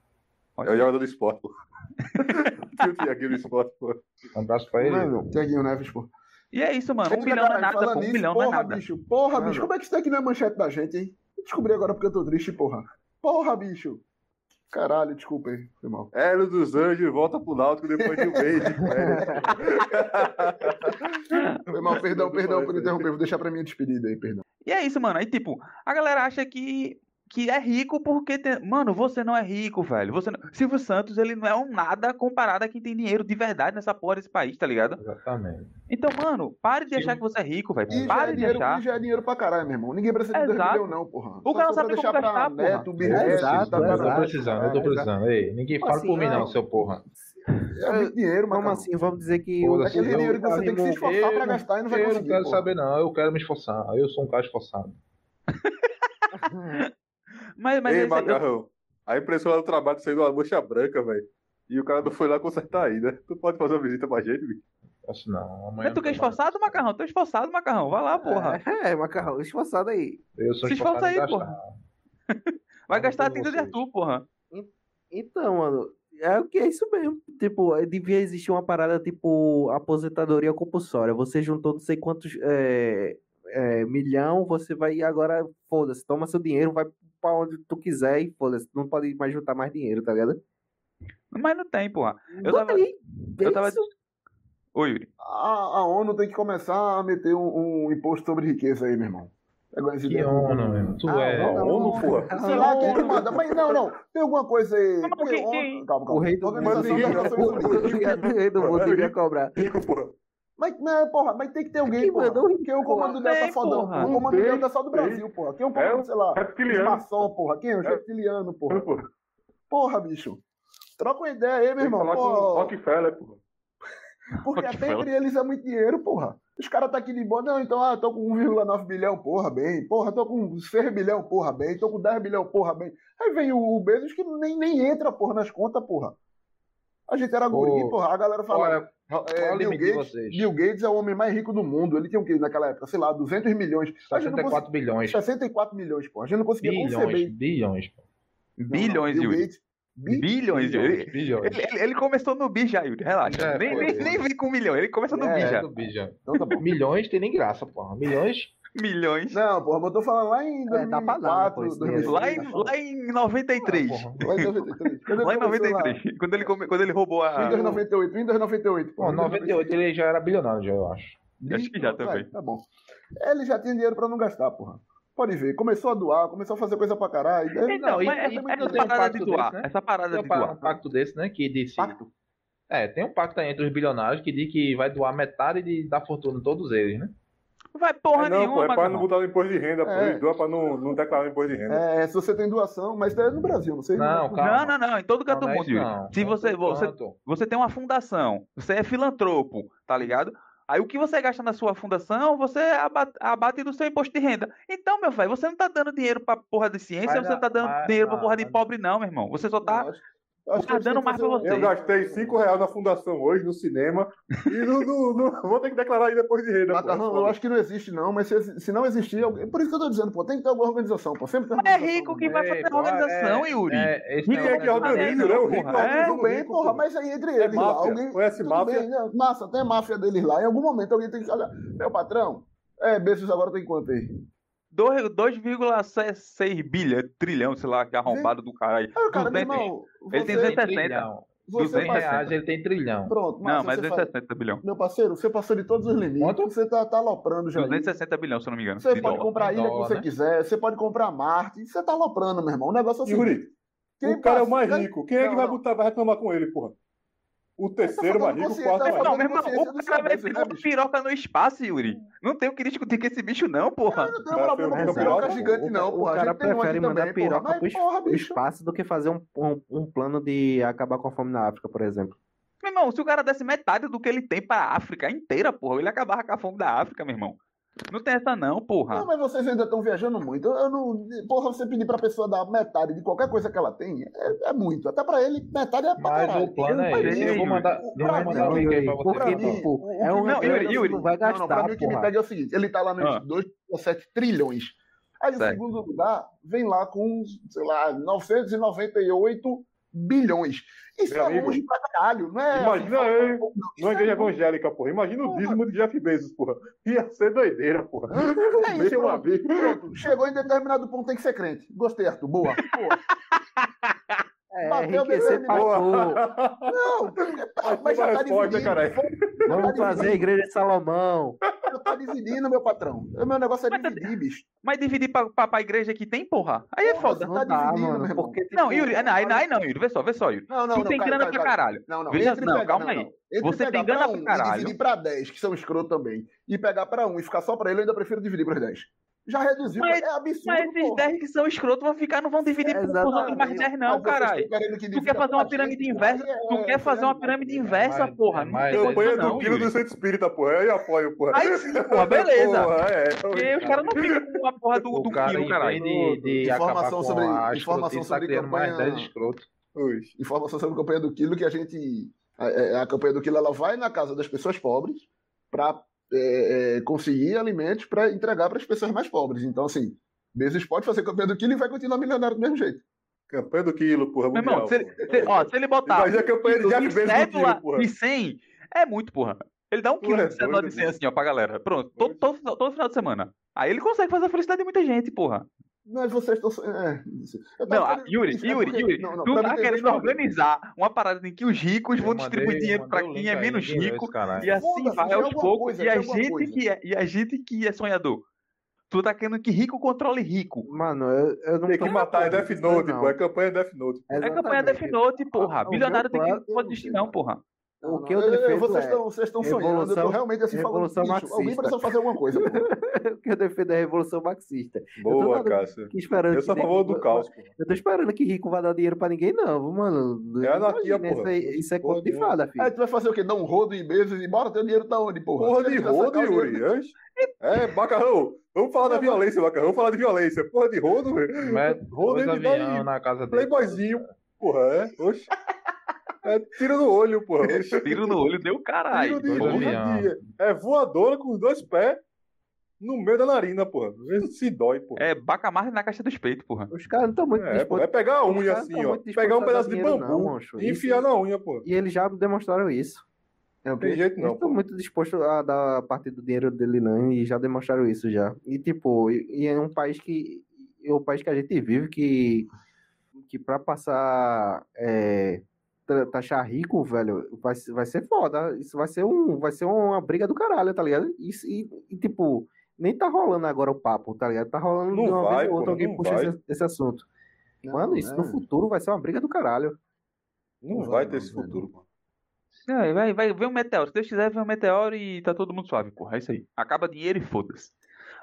S2: É o jogador do esporte, pô. Tem o Tiaguinho do esporte, pô.
S3: Um abraço pra ele.
S4: Mano, Tiaguinho Neves, pô.
S1: E é isso, mano. Um
S4: Eita,
S1: bilhão não é nada, pô. Um
S4: nisso,
S1: bilhão não é
S4: porra,
S1: nada.
S4: bicho. Porra, bicho. Como é que isso daqui não é manchete da gente, hein? Descobri agora porque eu tô triste, porra. Porra, bicho. Caralho, desculpa aí. Foi mal.
S2: Hélio dos Anjos volta pro Náutico depois de um mês de férias.
S4: Foi mal, perdão, perdão por interromper. Vou deixar pra minha despedida aí, perdão.
S1: E é isso, mano. Aí, tipo, a galera acha que, que é rico porque tem... Mano, você não é rico, velho. Você não... Silvio Santos, ele não é um nada comparado a quem tem dinheiro de verdade nessa porra desse país, tá ligado?
S3: Exatamente.
S1: Então, mano, pare de
S3: Sim.
S1: achar que você é rico, velho.
S4: Já,
S1: Pare
S4: é
S1: de
S4: dinheiro,
S1: achar.
S4: e já é dinheiro pra caralho, meu irmão. Ninguém precisa de 2
S1: Exato.
S4: milhões, não, porra.
S1: O cara
S4: Só
S1: sabe
S4: pra
S1: como
S4: deixar pra
S1: gastar, porra.
S4: neto, bisneto,
S5: Exato,
S4: tá
S3: Eu tô precisando, eu tô
S5: É,
S3: precisando. Ei, ninguém fala
S5: Assim,
S3: por mim, não, seu porra.
S4: É muito dinheiro,
S5: Como
S4: mano.
S5: assim? Vamos dizer que
S3: Pô,
S5: o
S4: Aquele
S3: Eu-
S4: dinheiro que você tem que se esforçar pra
S3: Eu-
S4: gastar e não vai
S3: eu
S4: conseguir.
S3: não quero saber, não. Eu quero me esforçar. Eu sou um cara esforçado.
S1: Mas, mas
S2: Ei,
S1: esse- eu-
S2: Macarrão. A impressora do trabalho tá saindo uma mancha branca, velho. E o cara não foi lá consertar ainda. Tu pode fazer uma visita pra gente, bicho?
S3: Assim, não. Amanhã
S1: Mas tu
S3: não
S1: que é esforçado, Macarrão? Tu é esforçado, Macarrão. Vai lá, porra.
S5: É, macarrão, esforçado aí.
S3: Eu sou
S1: Se
S3: esforçado
S1: esforça aí,
S3: gastar.
S1: Vai
S3: Não
S1: gastar a tinta de. Arthur, porra.
S5: Então, mano, é o que é isso mesmo. Tipo, devia existir uma parada tipo aposentadoria compulsória. Você juntou não sei quantos é, é, milhão, você vai agora, foda-se, toma seu dinheiro, vai pra onde tu quiser e foda-se, não pode mais juntar mais dinheiro, tá ligado?
S1: Mas não tem, porra. Eu tava-
S5: Aí,
S1: eu tava-. Oi, Yuri.
S4: A, a ONU tem que começar a meter um, um imposto sobre riqueza aí, meu irmão. Pegou essa
S3: Que
S4: ideia.
S3: onda, mesmo. Tu
S5: Ah,
S3: é.
S2: A ONU, porra.
S4: Sei lá quem que manda, mas não, não. Tem alguma coisa aí.
S1: Não,
S4: porque ONU-
S1: quem-
S4: Calma, calma.
S5: O rei do mundo o rei do mundo devia cobrar.
S2: Rico, porra.
S4: Mas, mas, porra, mas tem que ter alguém,
S5: Quem
S4: porra. Porque o comando dela tá
S1: Tem,
S4: fodão.
S1: porra.
S4: O comando dela tá só do
S2: tem.
S4: Brasil, porra. Quem é o
S2: É
S4: comando, sei lá,
S2: reptiliano.
S4: maçom, porra. Quem é o
S2: É.
S4: reptiliano, porra.
S2: Porra.
S4: Porra, bicho. Troca uma ideia aí, meu
S2: Tem que
S4: irmão.
S2: falar com
S4: Porra.
S2: Rockefeller, porra.
S4: Porque até
S1: Rockefeller.
S4: entre eles é muito dinheiro, porra. Os caras tá aqui de boa. Não, então, ah, tô com 1,9 bilhão, porra, bem. Porra, tô com 6 bilhão, porra, bem. Tô com 10 bilhão, porra, bem. Aí vem o, o Bezos que nem, nem entra, porra, nas contas, porra. A gente era guri,
S3: Ô,
S4: porra. A galera fala.
S3: Olha,
S4: é, Bill, Gates? Bill Gates é o homem mais rico do mundo. Ele tinha o quê naquela época? Sei lá, 200 milhões. A gente não
S3: 64 bilhões.
S4: conseguia- 64 milhões, porra. A gente não conseguia
S3: Bilhões,
S4: conceber.
S3: bilhões. pô.
S4: Não, não,
S1: Bilhões,
S4: Bill. Gates. bi-
S1: Bilhões, Yuri. Ele,
S3: Bilhões.
S1: ele- ele começou no bi já, Yuri. Relaxa.
S3: É,
S1: nem, nem, nem vem com um milhão. Ele começou no
S4: É,
S1: bi
S3: É,
S1: já.
S3: do bilhão.
S4: Então tá bom.
S3: Milhões tem nem graça, porra. Milhões.
S1: Milhões.
S4: Não, porra, mas eu tô falando lá em
S5: É, dá pra dar,
S4: 2004,
S5: pô, esse
S4: 2005.
S1: Lá em, lá em 93.
S3: Ah, porra.
S4: Lá em 93. Quando ele
S1: Lá em
S4: começou
S1: 93. Quando ele, come- quando ele roubou a.
S4: Windows 98, Windows 98.
S3: Pô, 98 ele já era bilionário, já, eu acho.
S1: Acho que já
S4: Vai,
S1: também.
S4: Tá bom. Ele já tinha dinheiro pra não gastar, porra. Pode ver, começou a doar, começou a fazer coisa pra caralho. É,
S1: Então,
S3: Não, e- e-
S1: essa,
S3: e
S1: essa
S3: tem um
S1: parada
S3: pacto
S1: de doar,
S3: desse, né?
S1: essa parada
S3: Tem
S1: de
S3: um
S1: doar.
S3: um pacto desse, né? Que disse.
S4: pacto.
S3: É, tem um pacto aí entre os bilionários que diz que vai doar metade de- da fortuna todos eles, né?
S1: Vai porra
S2: É, não, pô,
S1: nenhuma,
S2: é pra não botar no imposto de renda, pô.
S4: É.
S2: Doam pra não, não declarar no imposto de renda.
S4: É, se você tem doação, mas é no Brasil, não sei.
S3: Não,
S4: mas-
S3: calma.
S1: Não, não, não, em todo canto do
S3: não é
S1: mundo,
S3: não.
S1: Se
S3: Não
S1: você,
S3: tem
S1: você, você tem uma fundação, você é filantropo, tá ligado? Aí o que você gasta na sua fundação, você abate, abate do seu imposto de renda. Então, meu velho, você não tá dando dinheiro pra porra de ciência,
S3: Mas
S1: você não tá dando
S3: mas-
S1: dinheiro pra
S3: não,
S1: porra de
S3: mas-
S1: pobre, não, meu irmão. Você só
S4: Não,
S1: tá.
S4: acho- acho que
S1: tá
S4: que
S1: mais pra você.
S2: Eu gastei 5 reais na fundação hoje, no cinema, e não, não- não- vou ter que declarar aí depois de renda. Pô.
S4: eu acho que não existe, não, mas se, se não existir, alguém- por isso que eu tô dizendo, pô, tem que ter alguma organização, pô. Sempre tem
S1: Mas é rico
S4: né?
S1: que vai fazer a organização, Yuri.
S3: É, esse
S2: Rico é que
S3: negócio-
S2: organiza, né? O rico
S1: é,
S4: Tudo bem,
S2: rico,
S4: porra, mas aí entre
S2: É
S4: eles lá,
S2: máfia.
S4: alguém.
S2: Conhece máfia?
S4: bem, né? Massa, tem máfia deles lá. Em algum momento alguém tem que olhar. Meu patrão, é, Bezos agora tem quanto aí?
S1: Dois- 2,6 bilhão, trilhão, sei lá, que arrombado do caralho.
S4: Aí o cara, meu
S1: 200
S4: irmão,
S1: ele tem
S4: você-
S1: 260.
S3: trilhão.
S4: você
S1: 200
S4: passa-
S3: reais ele tem trilhão.
S4: Pronto,
S1: Não,
S4: massa,
S1: mas
S4: você faz-
S1: 260 bilhão.
S4: Meu parceiro, você passou de todos os limites.
S3: Quanto?
S4: Você tá, tá aloprando já. aí.
S1: 260 bilhão, se eu não me engano.
S4: Você
S1: de
S4: pode
S1: dólar.
S4: comprar a ilha que
S3: dólar,
S4: você
S3: né?
S4: quiser, você pode comprar Marte, você tá aloprando, meu irmão. O negócio é assim.
S2: Yuri,
S4: quem
S2: o cara é o
S4: passa-
S2: mais rico. Quem é que
S4: Não,
S2: vai
S4: não.
S2: botar, vai reclamar com ele, porra? O terceiro
S4: falando
S2: mais rico, o
S4: consciência,
S2: quarto
S4: tá
S2: mais
S4: falando
S1: Não, meu irmão, o cara vai ter
S4: né,
S1: uma piroca no espaço, Yuri. Não tem o que discutir com esse bicho, não, porra.
S4: Eu não
S2: Cara,
S4: problema com
S2: piroca,
S4: gigante,
S5: O-
S4: não,
S5: o
S4: porra. A
S5: cara
S4: tem
S5: prefere mandar
S4: também, porra.
S5: piroca
S4: Mas,
S5: pro,
S4: porra,
S5: pro espaço do que fazer um, um, um plano de acabar com a fome na África, por exemplo.
S1: Meu irmão, se o cara desse metade do que ele tem pra África inteira, porra, ele acabava com a fome da África, meu irmão. Não tem essa não, porra.
S4: Não, mas vocês ainda estão viajando muito. Eu não. Porra, você pedir pra pessoa dar metade de qualquer coisa que ela tem é, é muito. Até pra ele, metade é pra
S3: Mas
S4: caralho.
S3: o plano é esse. Eu vou mandar, eu
S4: pra
S3: mandar um link aí pra você.
S5: Porque,
S4: pra mim,
S5: tipo,
S4: o- o
S5: é
S4: me
S1: Não, Yuri,
S5: que
S1: Yuri.
S5: não vai
S4: Não, não, pra
S5: gastar,
S4: mim o que me pega é o seguinte: ele tá lá nos
S1: Ah.
S4: 2,7 trilhões. Aí o
S1: Certo.
S4: segundo lugar vem lá com, sei lá, 998 bilhões. Isso
S2: Meu
S4: é
S2: amigo,
S4: longe pra caralho, não é?
S2: imagina
S4: assim,
S2: ele
S4: não,
S2: Numa
S4: é
S2: igreja evangélica, porra. Imagina o
S4: Porra.
S2: dízimo de Jeff Bezos, porra. Ia ser doideira, porra.
S4: É isso,
S2: Meu amigo.
S4: Chegou em determinado ponto, tem que ser crente. Gostei, Arthur. Boa. Boa.
S5: É,
S4: Bateu
S5: enriquecer.
S4: Não,
S2: Mas
S4: já tá
S2: resposta,
S4: dividindo.
S5: Vamos fazer a igreja de Salomão.
S4: Já tá dividindo, meu patrão. O meu negócio é
S1: Mas tá-
S4: dividir, bicho.
S1: Mas dividir pra, pra, pra igreja que tem, porra. Aí é foda.
S4: Tá
S5: Não dá,
S4: dividindo,
S5: mano.
S4: meu irmão.
S5: Porque, tipo,
S1: Não, Yuri, não, aí não, aí não, Yuri. Vê só, vê só, Yuri.
S4: Não, não,
S1: tu
S4: não.
S1: tem
S4: cara,
S1: grana
S4: cara,
S1: pra
S4: cara.
S1: caralho.
S4: Não, não.
S1: Veja- não, calma
S4: não,
S1: aí. Você
S4: pegar
S1: tem grana
S4: pra
S1: pra caralho.
S4: E dividir pra 10, que são escroto também, e pegar pra um e ficar só pra ele, eu ainda prefiro dividir pros 10. Já reduziu,
S1: Mas-
S4: é absurdo.
S1: Mas esses
S4: porra.
S1: 10 que são escrotos vão ficar, não vão dividir por
S5: Exatamente.
S1: outros mais 10, não,
S4: Mas
S1: caralho.
S4: que
S1: Tu quer fazer uma pirâmide inversa?
S4: é-
S1: Tu quer fazer uma
S4: é-
S1: pirâmide inversa, porra?
S3: é
S1: Não tem
S2: Campanha do Quilo do. Centro Espírita, porra. Aí eu apoio, porra.
S1: Aí sim, porra, beleza.
S2: Porra, é.
S1: Porque os caras não ficam com a porra do, do
S3: cara,
S1: quilo, caralho.
S3: de, de
S4: Informação
S3: com
S4: sobre-
S3: a
S4: informação
S3: tá
S4: sobre
S3: criando mais
S4: campanha-
S3: 10 escrotos.
S2: Ui.
S4: informação sobre a campanha do Quilo que a gente. A, a campanha do Quilo ela vai na casa das pessoas pobres para conseguir alimentos para entregar para as pessoas mais pobres. Então, assim, Bezos pode fazer campanha do Quilo e vai continuar milionário do mesmo jeito.
S2: Campanha do Quilo, porra.
S1: Meu irmão,
S2: mundial,
S1: se ele, se- ó, se ele botar
S2: Imagina a campanha Jeff
S1: de
S2: Bezos do
S1: cédula
S2: Quilo, porra.
S1: de 100, é muito, porra. Ele dá um quilo
S2: é
S1: de cédula de
S2: doido,
S1: 100
S2: bicho.
S1: assim, ó, pra galera. Pronto, todo, todo, todo final de semana. Aí ele consegue fazer a felicidade de muita gente, porra.
S4: Mas vocês estão. É,
S1: Não,
S4: querendo-
S1: Yuri,
S4: é
S1: Yuri,
S4: porque-
S1: Yuri,
S4: não, não,
S1: tu tá querendo organizar uma parada em que os ricos vão
S3: Eu
S1: distribuir
S3: mandei-
S1: dinheiro
S3: mandei
S1: pra
S3: o
S1: quem é menos rico e assim vai aos poucos.
S4: coisa,
S1: E a, gente
S4: coisa.
S1: que é, e a gente que é sonhador. Tu tá querendo que rico controle rico.
S5: Mano, eu, eu não
S2: Tem que matar, é Death
S5: isso,
S2: Note, pô. É campanha Death Note.
S1: É campanha. Death Note, porra.
S5: Ah,
S1: Bilionário tem que não pode existir, não, porra.
S4: Não,
S5: O que eu defendo
S4: vocês
S5: é
S4: estão vocês estão sonhando, eu tô
S5: revolução-
S4: realmente assim falando.
S5: revolução
S4: alguém
S5: marxista.
S4: precisa fazer alguma coisa.
S5: o que eu defendo é a revolução marxista.
S2: Boa, Cássio.
S5: Que esperando
S2: Eu sou a favor do caos.
S5: Eu tô esperando que rico vai dar dinheiro pra ninguém, não, mano.
S2: É anarquia, porra.
S5: Isso, isso é
S2: Porra
S5: conto de fada, filho.
S4: Aí tu vai fazer o quê? Dar um rodo em Bezos e bora, teu dinheiro tá onde, porra?
S2: Porra de rodo, Yuri. É, Macarrão. Vamos falar da violência, Macarrão. Vamos falar de violência. Porra de rodo, velho. Dá
S3: avião
S2: aí.
S3: na casa dele.
S2: Playboyzinho. Porra, é. Oxe. É tiro no olho, porra. Oxe.
S1: Tiro no olho deu caralho.
S2: Tiro de, porra
S3: avião.
S2: de- É voadora com os dois pés no meio da narina, porra. Se se dói, porra.
S1: É bacamarra na caixa dos peitos, porra.
S5: Os caras não estão muito
S2: É, pô, é pegar a unha assim, ó. Pegar um pedaço de bambu
S5: não, mancho.
S2: e enfiar na unha, pô.
S5: E eles já demonstraram isso.
S4: É o
S2: Tem jeito
S5: Eles
S2: não,
S5: estão
S2: pô.
S5: muito dispostos a dar parte do dinheiro dele, não, e já demonstraram isso já. E tipo, e, e é um país que. É o país que a gente vive que. Que pra passar. É, taxar rico, velho, vai, ser- vai ser foda. Isso vai ser, um, vai ser uma briga do caralho, tá ligado? Isso, e, e, tipo, nem tá rolando agora o papo, tá ligado? Tá rolando
S2: Não
S5: de uma
S2: vai,
S5: vez ou outra
S2: porra,
S5: alguém puxa esse, esse assunto.
S4: Não,
S5: Mano, isso no
S4: é.
S5: futuro vai ser uma briga do caralho.
S2: Não
S4: Não
S2: vai
S4: vai,
S2: ter
S4: não,
S2: esse
S4: velho.
S2: futuro. pô.
S1: Vai, vai, vai, vem um meteoro. Se Deus quiser, vem um meteoro e tá todo mundo suave, porra. É isso aí. Acaba dinheiro e foda-se.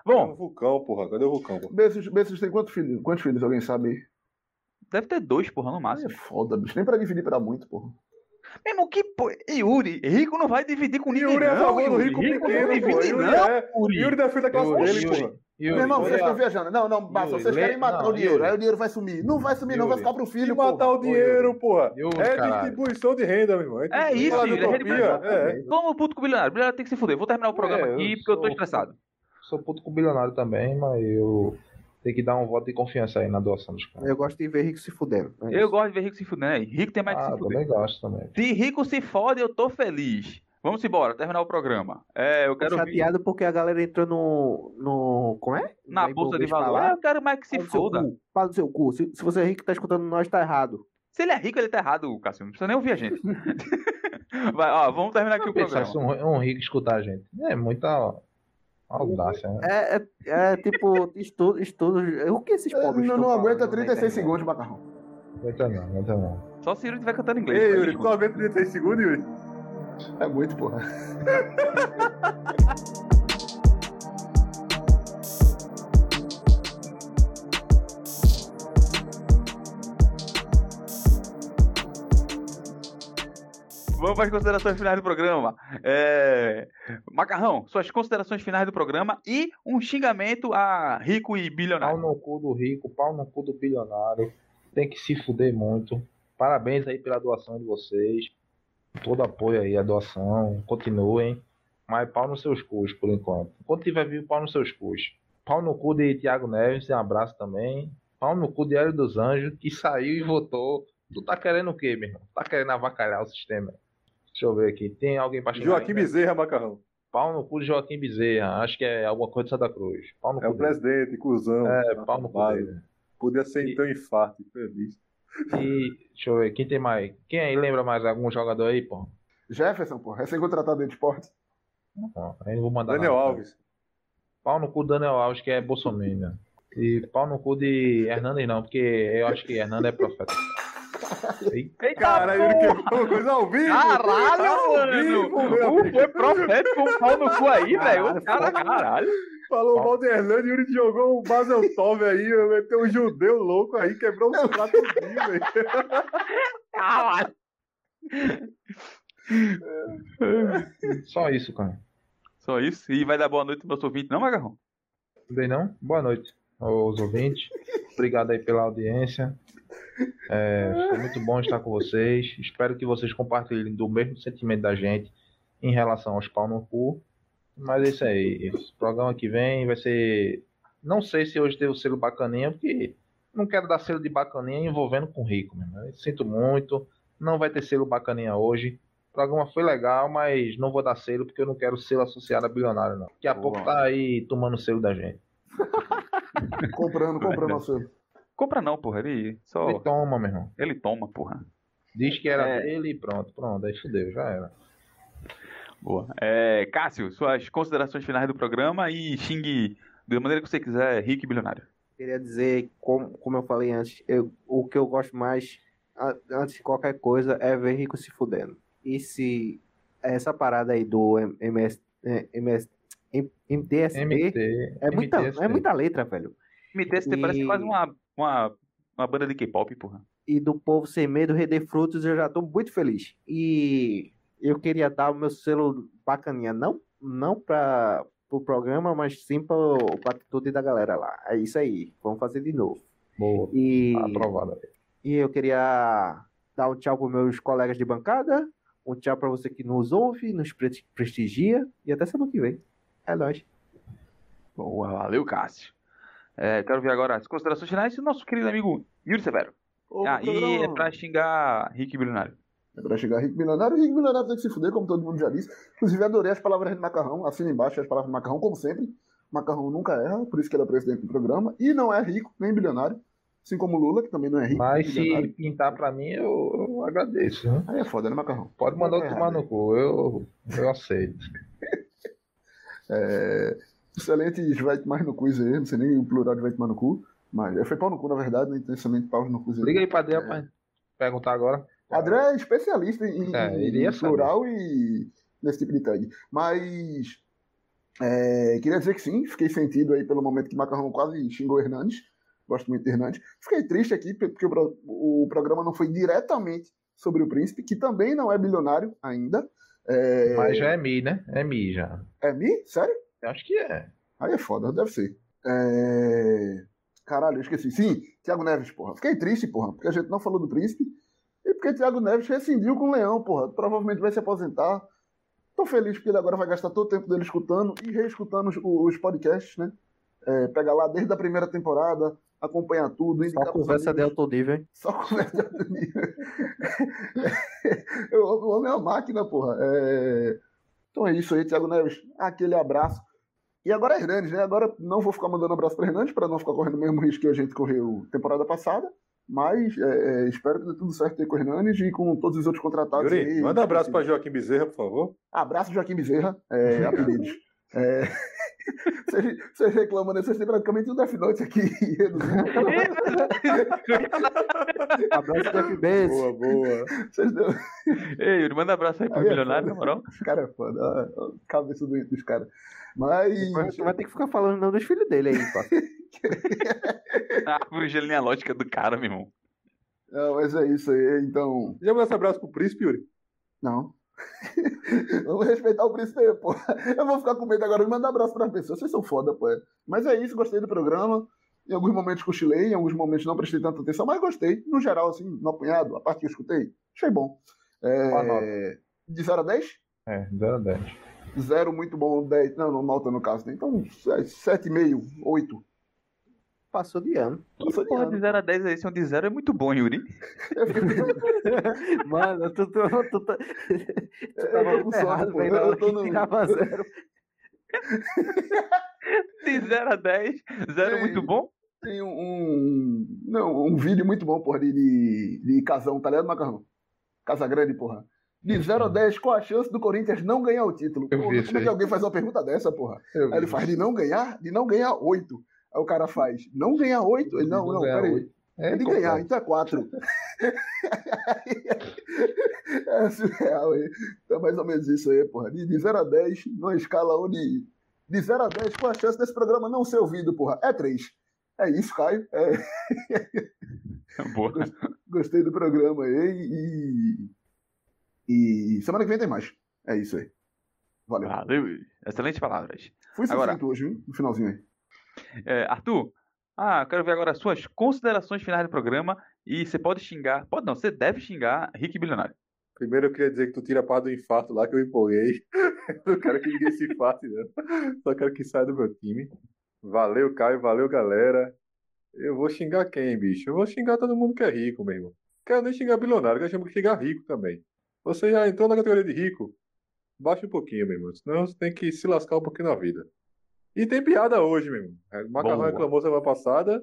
S2: É um
S1: Bom,
S2: vulcão, porra. Cadê o vulcão?
S4: Bezos, Bezos tem quantos filhos? Quantos filhos alguém sabe?
S1: Deve ter dois, porra, no
S4: É
S1: máximo.
S4: foda, bicho. Nem pra dividir pra muito, porra.
S1: Meu irmão, que porra. Yuri, rico não vai dividir com ninguém.
S2: Yuri é a
S1: não,
S2: favor do
S1: Yuri.
S2: rico
S1: Rico não
S2: pequeno, pô.
S1: divide,
S2: Yuri
S1: não,
S2: é.
S1: Yuri.
S2: Defende a classe
S3: Yuri,
S2: dele,
S3: Yuri,
S2: porra.
S3: Yuri,
S4: Meu irmão, vocês estão viajando. Não, não,
S3: Yuri,
S4: vocês
S3: lê-
S4: querem matar
S3: não,
S4: o dinheiro.
S3: Yuri.
S4: Aí o dinheiro vai sumir. Não vai sumir, não. Vai ficar pro
S2: E
S4: filho,
S2: matar
S4: porra.
S2: o dinheiro, porra. É
S3: caralho.
S2: distribuição de renda, meu irmão.
S1: É
S2: que
S1: isso, Yuri, é.
S2: É.
S1: Vamos puto com o bilionário. O bilionário tem que se fuder. Vou terminar o programa
S3: É,
S1: aqui porque eu tô estressado.
S3: Sou puto com bilionário também, mas eu tenho que dar um voto de confiança aí na doação dos caras.
S5: Eu gosto de ver rico se fudendo. É
S1: Eu gosto de ver rico se fudendo aí. Rico tem mais que
S3: Ah,
S1: se fuder.
S3: também gosto também.
S1: Se rico se fode, eu tô feliz. Vamos embora, terminar o programa. É, eu
S5: Tô
S1: quero ver
S5: chateado porque a galera entrou no. no como é?
S1: na
S5: Aí
S1: bolsa de valor.
S5: falar,
S1: É, eu quero mais que se
S5: Fala do seu
S1: foda.
S5: cu, Fala do seu cu. Se, se você é rico e tá escutando nós, tá errado.
S1: Se ele é rico, ele tá errado, Cássio. Não precisa nem ouvir a gente. Vai, ó, vamos terminar aqui o
S3: Pensar
S1: programa.
S3: se um, um rico escutar a gente. É muita audácia, né?
S5: É, é, é tipo, estudo, estudo. O que esses pobres
S4: Não,
S5: estão
S4: não aguenta
S5: falando na
S4: 36
S5: internet?
S4: segundos, macarrão.
S3: Aguenta não, aguenta não.
S1: Só se Yuri estiver cantando inglês.
S2: Ei,
S1: pô,
S2: Yuri, tu aguenta 36 segundos, Yuri?
S4: É muito, porra.
S1: Vamos para as considerações finais do programa. É, Macarrão, suas considerações finais do programa e um xingamento a rico e
S3: Pau
S1: bilionário.
S3: no cu do rico, pau no cu do bilionário. Tem que se fuder muito. Parabéns aí pela doação de vocês. Todo apoio aí à doação. Continuem. Mas pau nos seus cus, por enquanto. Enquanto tiver vivo, pau nos seus cus. Pau no cu de Thiago Neves, um abraço também. Pau no cu de Hélio dos Anjos, que saiu e votou. Tu tá querendo o quê, meu irmão? Tá querendo avacalhar o sistema? Deixa eu ver aqui. Tem alguém pra xingar
S2: Joaquim
S3: ainda?
S2: Bezerra, macarrão.
S3: Pau no cu de Joaquim Bezerra. Acho que é alguma coisa de Santa Cruz. Pau no
S2: É o
S3: cu dele.
S2: presidente, cuzão.
S3: É, pau no cu dele.
S2: Podia ser
S3: E-
S2: então infarto, feliz.
S3: E deixa eu ver, quem tem mais? Quem aí lembra mais algum jogador aí, pô?
S4: Jefferson, porra. Recém-contratado de esporte.
S3: Não, aí não vou mandar
S2: Daniel
S3: nada.
S2: Alves.
S3: Pau no cu do Daniel Alves, que é Bolsonaro. E pau no cu de Hernandes não, porque eu acho que Hernandes é profeta. E-
S1: Eita,
S2: Cara, Yuri
S1: porra!
S2: quebrou coisa ao vivo.
S1: Caralho,
S2: Ao
S1: mano!
S2: vivo,
S1: Uh,
S2: amigo.
S1: foi profético um pau no cu aí, velho. Cara, caralho.
S2: Falou mal de Hernando, Yuri jogou um Basel Tov aí, meteu um judeu louco aí, quebrou os pratos tudinho, velho.
S1: Caralho.
S3: Só isso, cara.
S1: Só isso? E vai dar boa noite pro nosso ouvinte, não, Macarrão?
S3: Não dei não? Boa noite aos ouvintes. Obrigado aí pela audiência. É, foi muito bom estar com vocês. Espero que vocês compartilhem do mesmo sentimento da gente em relação aos pau no cu. Mas é isso aí. Esse programa que vem vai ser. Não sei se hoje tem o selo bacaninha, porque não quero dar selo de bacaninha envolvendo com rico, mesmo. Sinto muito. Não vai ter selo bacaninha hoje. O programa foi legal, mas não vou dar selo porque eu não quero selo associado a bilionário, não. Daqui a pouco tá aí tomando selo da gente.
S4: Comprando, comprando o seu.
S1: Compra não, porra. Ele só.
S3: Ele toma, meu irmão.
S1: Ele toma, porra.
S3: Diz que era
S1: É.
S3: dele e pronto, pronto, aí fudeu, já era.
S1: Boa. É, Cássio, suas considerações finais do programa e xingue da maneira que você quiser, rico e bilionário.
S5: Queria dizer, como, como eu falei antes, eu- o que eu gosto mais, a- antes de qualquer coisa, é ver rico se fudendo. E se essa parada aí do M- MS, é, MS, M- MTST
S3: MT.
S5: é, muita,
S3: MTST.
S5: é muita letra, velho.
S1: MTST parece
S5: E-
S1: quase uma, uma, uma banda de K-pop, porra.
S5: E do povo sem medo, render frutos, eu já tô muito feliz. E eu queria dar o meu selo bacaninha, não, não para o programa, mas sim para a atitude da galera lá. É isso aí, vamos fazer de novo.
S3: Boa,
S5: E,
S3: tá aprovado.
S5: e eu queria dar um tchau para meus colegas de bancada, um tchau para você que nos ouve, nos pre- prestigia, e até semana que vem. É nóis.
S1: Boa, valeu, Cássio. É, quero ver agora as considerações finais do nosso querido amigo Yuri Severo.
S4: Ô,
S1: Ah, e é pra xingar rico e bilionário.
S4: É pra chegar rico milionário. Rico milionário tem que se fuder, como todo mundo já disse. Inclusive, adorei as palavras de macarrão. Assina embaixo as palavras de macarrão, como sempre. Macarrão nunca erra, por isso que ele é presidente do programa. E não é rico, nem bilionário. Assim como Lula, que também não é rico.
S3: Mas se
S4: bilionário.
S3: pintar pra mim, eu, eu agradeço. né?
S4: Aí é foda, né, macarrão?
S3: Pode mandar
S4: é
S3: tomar
S4: errado.
S3: no cu, eu, eu aceito.
S4: É, Excelente vai mais no cu aí, não sei nem o plural de vai tomar no cu. Mas é, foi pau no cu, na verdade, né? Então, excelente pau no cu.
S3: Liga aí pra Adriel pra perguntar agora.
S4: André é especialista em,
S3: É,
S4: em-
S3: saber.
S4: plural e nesse tipo de tag. Mas é, queria dizer que sim, fiquei sentido aí pelo momento que Macarrão quase xingou Hernandes. Gosto muito de Hernandes. Fiquei triste aqui porque o, o programa não foi diretamente sobre o príncipe, que também não é bilionário ainda. É,
S3: Mas já é Mi, né? É Mi já.
S4: é Mi? Sério?
S3: Eu acho que é.
S4: Aí é foda, deve ser. É... Caralho, eu esqueci. Sim, Thiago Neves, porra. Fiquei triste, porra, porque a gente não falou do príncipe. E porque Thiago Neves rescindiu com o Leão, porra. Provavelmente vai se aposentar. Tô feliz porque ele agora vai gastar todo o tempo dele escutando e reescutando os, os podcasts, né? É, pega lá desde a primeira temporada, acompanha tudo.
S5: Só conversa de alto nível.
S4: Só conversa de alto nível. Eu o homem é uma máquina, porra. É... Então é isso aí, Thiago Neves. Aquele abraço. E agora é Hernandes, né? Agora não vou ficar mandando abraço para Hernandes, para não ficar correndo o mesmo risco que a gente correu temporada passada. Mas é, é, espero que dê tudo certo aí com o Hernandes e com todos os outros contratados.
S2: Yuri,
S4: aí.
S2: manda um abraço pra Joaquim Bezerra, por favor.
S4: Abraço, Joaquim Bezerra. É, apelidos. É... Vocês, vocês reclamam, né? Vocês têm praticamente um Death Note aqui.
S5: Abraço de FBs.
S2: Boa, boa.
S4: Vocês deu...
S1: Ei, Yuri, manda um abraço aí pro
S4: Aí é
S1: milionário,
S4: foda.
S1: na moral.
S4: Os caras é foda. A cabeça doente dos caras. Mas.
S5: Vai ter que ficar falando não dos filhos dele aí, pá.
S1: Ah, por genealógica do cara, meu irmão.
S4: Não, mas é isso aí. Então.
S2: Já manda esse abraço pro príncipe, Yuri.
S4: Não. Vamos respeitar o príncipe pô. Eu vou ficar com medo agora de mandar abraço para pessoas. Vocês são foda, pô. Mas é isso, gostei do programa. Em alguns momentos cochilei, em alguns momentos não prestei tanta atenção, mas gostei. No geral, assim, no apunhado, a parte que eu escutei, achei bom. É? De 0 a 10?
S3: É, 0 a 10.
S4: 0 muito bom, 10. Não, não nota no caso, né? Então, 7,5, 8.
S5: Passou de ano.
S4: Passou de
S1: Porra,
S4: ano.
S1: de 0 a 10 aí, se um de 0 é muito bom, Yuri.
S4: Eu
S5: Mano, tu, tu, tu, tu
S4: eu
S5: tava
S4: tô com
S5: errado, velho.
S4: Eu
S5: hora
S4: tô no-
S5: tirava zero.
S1: De 0 a 10, 0
S4: Ei.
S1: muito bom.
S4: Tem um, um- Não, um vídeo muito bom, porra, de, de, de casão, tá ligado, Macarrão? Casa Grande, porra. De 0 a 10, qual a chance do Corinthians não ganhar o título?
S3: Eu vi
S4: como
S3: isso
S4: é que alguém faz uma pergunta dessa, porra?
S3: Eu
S4: Aí ele faz de não ganhar, de não ganhar 8. Aí o cara faz, não ganhar 8? Ele, não, não,
S3: ganhar
S4: peraí.
S3: oito. É, complexo.
S4: ganhar, então é 4. é surreal aí. Então é mais ou menos isso aí, porra. De, de 0 a 10, numa escala onde. De 0 a 10, qual a chance desse programa não ser ouvido, porra? É 3. É isso, Caio. É,
S1: Boa.
S4: gostei do programa aí e. E semana que vem tem mais. É isso aí. Valeu.
S1: Valeu. Excelentes palavras.
S4: Fui
S1: Agora-
S4: sucinto hoje, viu? No finalzinho aí.
S1: É, Arthur, ah, quero ver agora as suas considerações finais do programa. E você pode xingar, pode não, você deve xingar Rick Bilionário.
S2: Primeiro eu queria dizer que tu tira a parte do infarto lá que eu empolguei. Não quero que ninguém se infarte. Só quero que saia do meu time. Valeu, Caio. Valeu, galera. Eu vou xingar quem, bicho? Eu vou xingar todo mundo que é rico, meu irmão. Quero nem xingar bilionário, quero xingar rico também. Você já entrou na categoria de rico? Baixa um pouquinho, meu irmão. Senão você tem que se lascar um pouquinho na vida. E tem piada hoje, meu irmão. O Macarrão
S1: Boa.
S2: reclamou semana passada.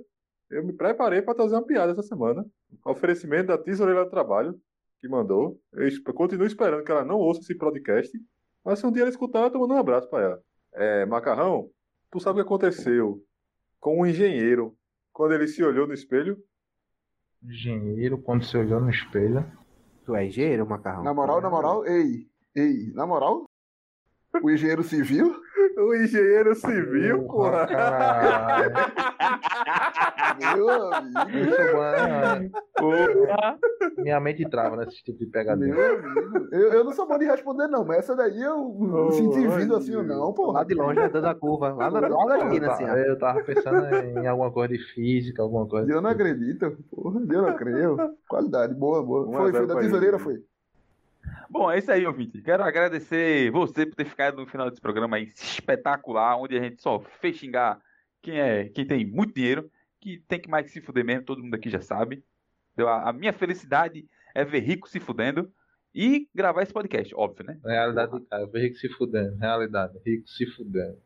S2: Eu me preparei para trazer uma piada essa semana. Oferecimento da Tesoureira do Trabalho, que mandou. Eu continuo esperando que ela não ouça esse podcast. Mas se um dia ela escutar, eu tô mandando um abraço para ela. É, Macarrão, tu sabe o que aconteceu com um engenheiro quando ele se olhou no espelho?
S3: Engenheiro, quando você olhou no espelho.
S5: Tu é engenheiro, macarrão?
S4: Na moral, na moral, ei, ei, na moral, o engenheiro civil,
S2: O engenheiro civil, porra.
S3: Caralho.
S4: meu amigo,
S1: Porra!
S3: Minha mente trava nesse tipo de pegadinha.
S4: meu amigo. Eu, eu não sou bom de responder, não, mas essa daí eu não senti vindo assim, não, porra.
S5: Lá de longe, né, dando a curva. Lá na, lá esquina, assim, ó.
S3: Eu tava pensando em alguma coisa de física, alguma coisa.
S4: Eu não acredito, porra, eu não creio. Qualidade, boa, boa.
S2: Um a
S4: Foi,
S2: zero
S4: foi da tesoureira, foi.
S1: Bom, é isso aí, ouvinte. Quero agradecer você por ter ficado no final desse programa aí espetacular, onde a gente só fez xingar quem é, quem tem muito dinheiro, que tem que mais se fuder mesmo, todo mundo aqui já sabe. A, a minha felicidade é ver rico se fudendo e gravar esse podcast, óbvio, né?
S3: Realidade do cara. Eu vi rico se fudendo. Realidade. Rico se fudendo.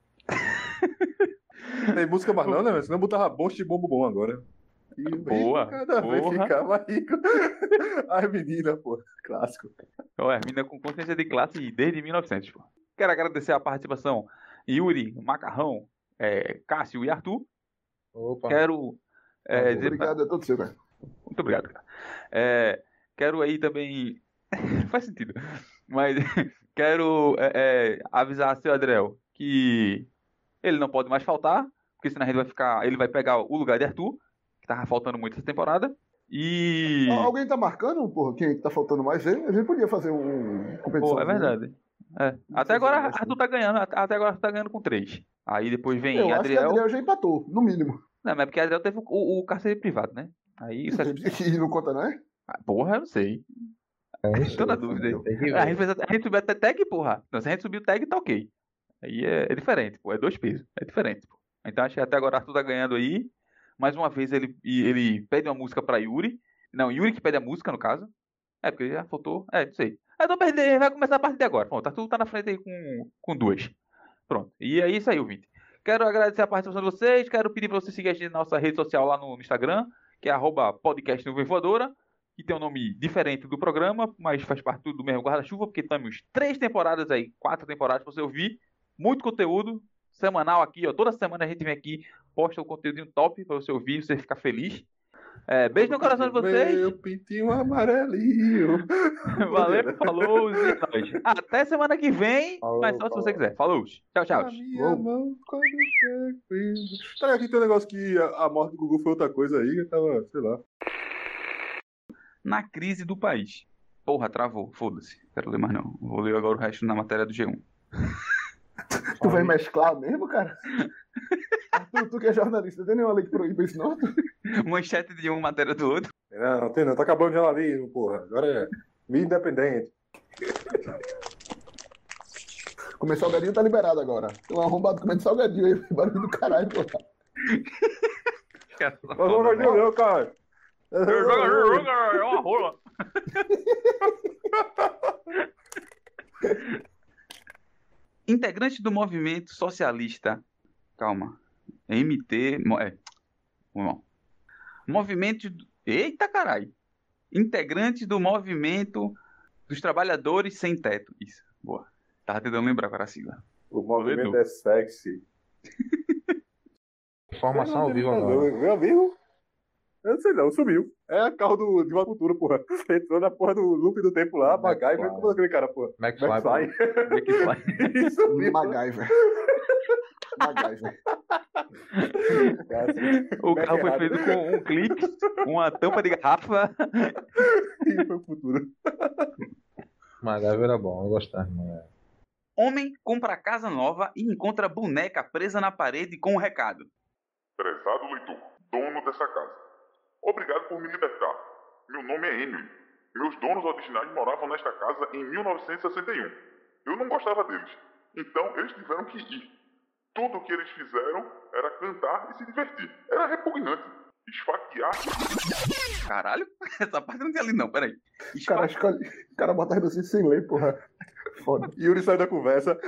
S2: Tem música mais não, né? Senão botava bom de bombo bom agora. Rico
S1: Boa,
S2: Cada vez
S1: porra.
S2: ficava rico. As meninas, pô. Clássico.
S1: Então, é, mina com consciência de classe desde 1900, pô. Quero agradecer a participação Yuri, Macarrão, é, Cássio e Arthur.
S3: Opa.
S1: Quero é, dizer pra-
S4: Obrigado, é todo seu, cara.
S1: Muito obrigado, cara. É, quero aí também. Faz sentido. Mas quero é, é, avisar seu Adriel que ele não pode mais faltar, porque senão a gente vai ficar. Ele vai pegar o lugar de Arthur, tava faltando muito essa temporada. E.
S4: Al- Alguém tá marcando, porra, quem tá faltando mais? A gente podia fazer um competição.
S1: Pô, é verdade. É. Até agora Arthur tá ganhando, até agora Arthur tá ganhando com três. Aí depois vem
S4: Eu acho que
S1: Adriel.
S4: Adriel já empatou, no mínimo.
S1: Não, mas é porque Adriel teve o, o, cárcere privado, né? Aí isso é.
S4: E não conta, não é?
S1: Ah, Porra, eu não sei.
S3: É.
S1: Tô na dúvida aí.
S3: Tem que
S1: A gente, fez, a gente subiu até tag, porra. Não, se a gente subiu tag, tá ok. Aí é, é diferente, pô. É dois pesos. É diferente, pô. Então acho que até agora Arthur tá ganhando aí. Mais uma vez ele, ele pede uma música pra Yuri. Não, Yuri que pede a música, no caso. É, porque já faltou. É, não sei. Tô perdendo, vai começar a partir de agora. Pronto, Arthur tá na frente aí com, com duas. Pronto. E é isso aí, ouvinte. Quero agradecer a participação de vocês. Quero pedir pra você seguir a gente na nossa rede social lá no, Instagram, que é arroba podcast que tem um nome diferente do programa, mas faz parte tudo do mesmo guarda-chuva, porque temos três temporadas aí, quatro temporadas pra você ouvir, muito conteúdo semanal aqui, ó. Toda semana a gente vem aqui, posta o conteúdo top pra você ouvir, você ficar feliz. É, beijo no coração de vocês.
S2: Meu pintinho amarelinho.
S1: Valeu, falou e. Até semana que vem,
S3: Falou,
S1: mas só se você
S3: falou.
S1: quiser. Falou. Tchau, tchau.
S2: A minha mão quando quer coisa. Tá que tem um negócio que a, a morte do Gugu foi outra coisa aí, eu tava, sei lá.
S1: Na crise do país. Porra, travou. Foda-se. Quero ler mais não. Vou ler agora o resto na matéria do G1.
S4: Tu vai mesclar mesmo, cara? tu, tu que é jornalista, tem nenhuma lei que proíbe isso, não?
S1: Manchete de um, matéria do outro.
S2: Não, não tem não, tá acabando o jornalismo, porra. Agora é mídia independente.
S4: Comer salgadinho tá liberado agora. Tem um arrombado comendo salgadinho aí, barulho do caralho, porra.
S2: Não dizer não, cara.
S1: É uma rola. Integrante do movimento socialista. Calma. MT. É. Vamos lá. Movimento. Eita caralho. Integrante do movimento dos trabalhadores sem teto. Isso. Boa. Tava tentando lembrar era a sigla.
S2: O movimento é sexy.
S3: Informação ao vivo agora.
S2: Meu amigo? Eu não sei não, sumiu. É carro do, de uma cultura, porra. Entrou na porra do loop do tempo lá, MacGyver,
S3: McFly.
S2: como é aquele cara, porra?
S3: McFly.
S2: McFly.
S1: Faz?
S2: E sumiu.
S4: MacGyver. MacGyver.
S1: O carro foi feito com um clipe, uma tampa de garrafa.
S2: E foi o futuro.
S3: MacGyver era bom, eu gostava. de MacGyver.
S1: Homem compra casa nova e encontra boneca presa na parede com um recado.
S8: Prezado leitor, dono dessa casa, obrigado por me libertar. Meu nome é Emily. Meus donos originais moravam nesta casa em 1961. Eu não gostava deles, então eles tiveram que ir. Tudo o que eles fizeram era cantar e se divertir. Era repugnante. Esfaquear
S1: Caralho, essa parte não tinha ali não, peraí.
S4: O cara, escolhe... o cara bota assim sem ler, porra. Foda.
S2: Yuri saiu da conversa.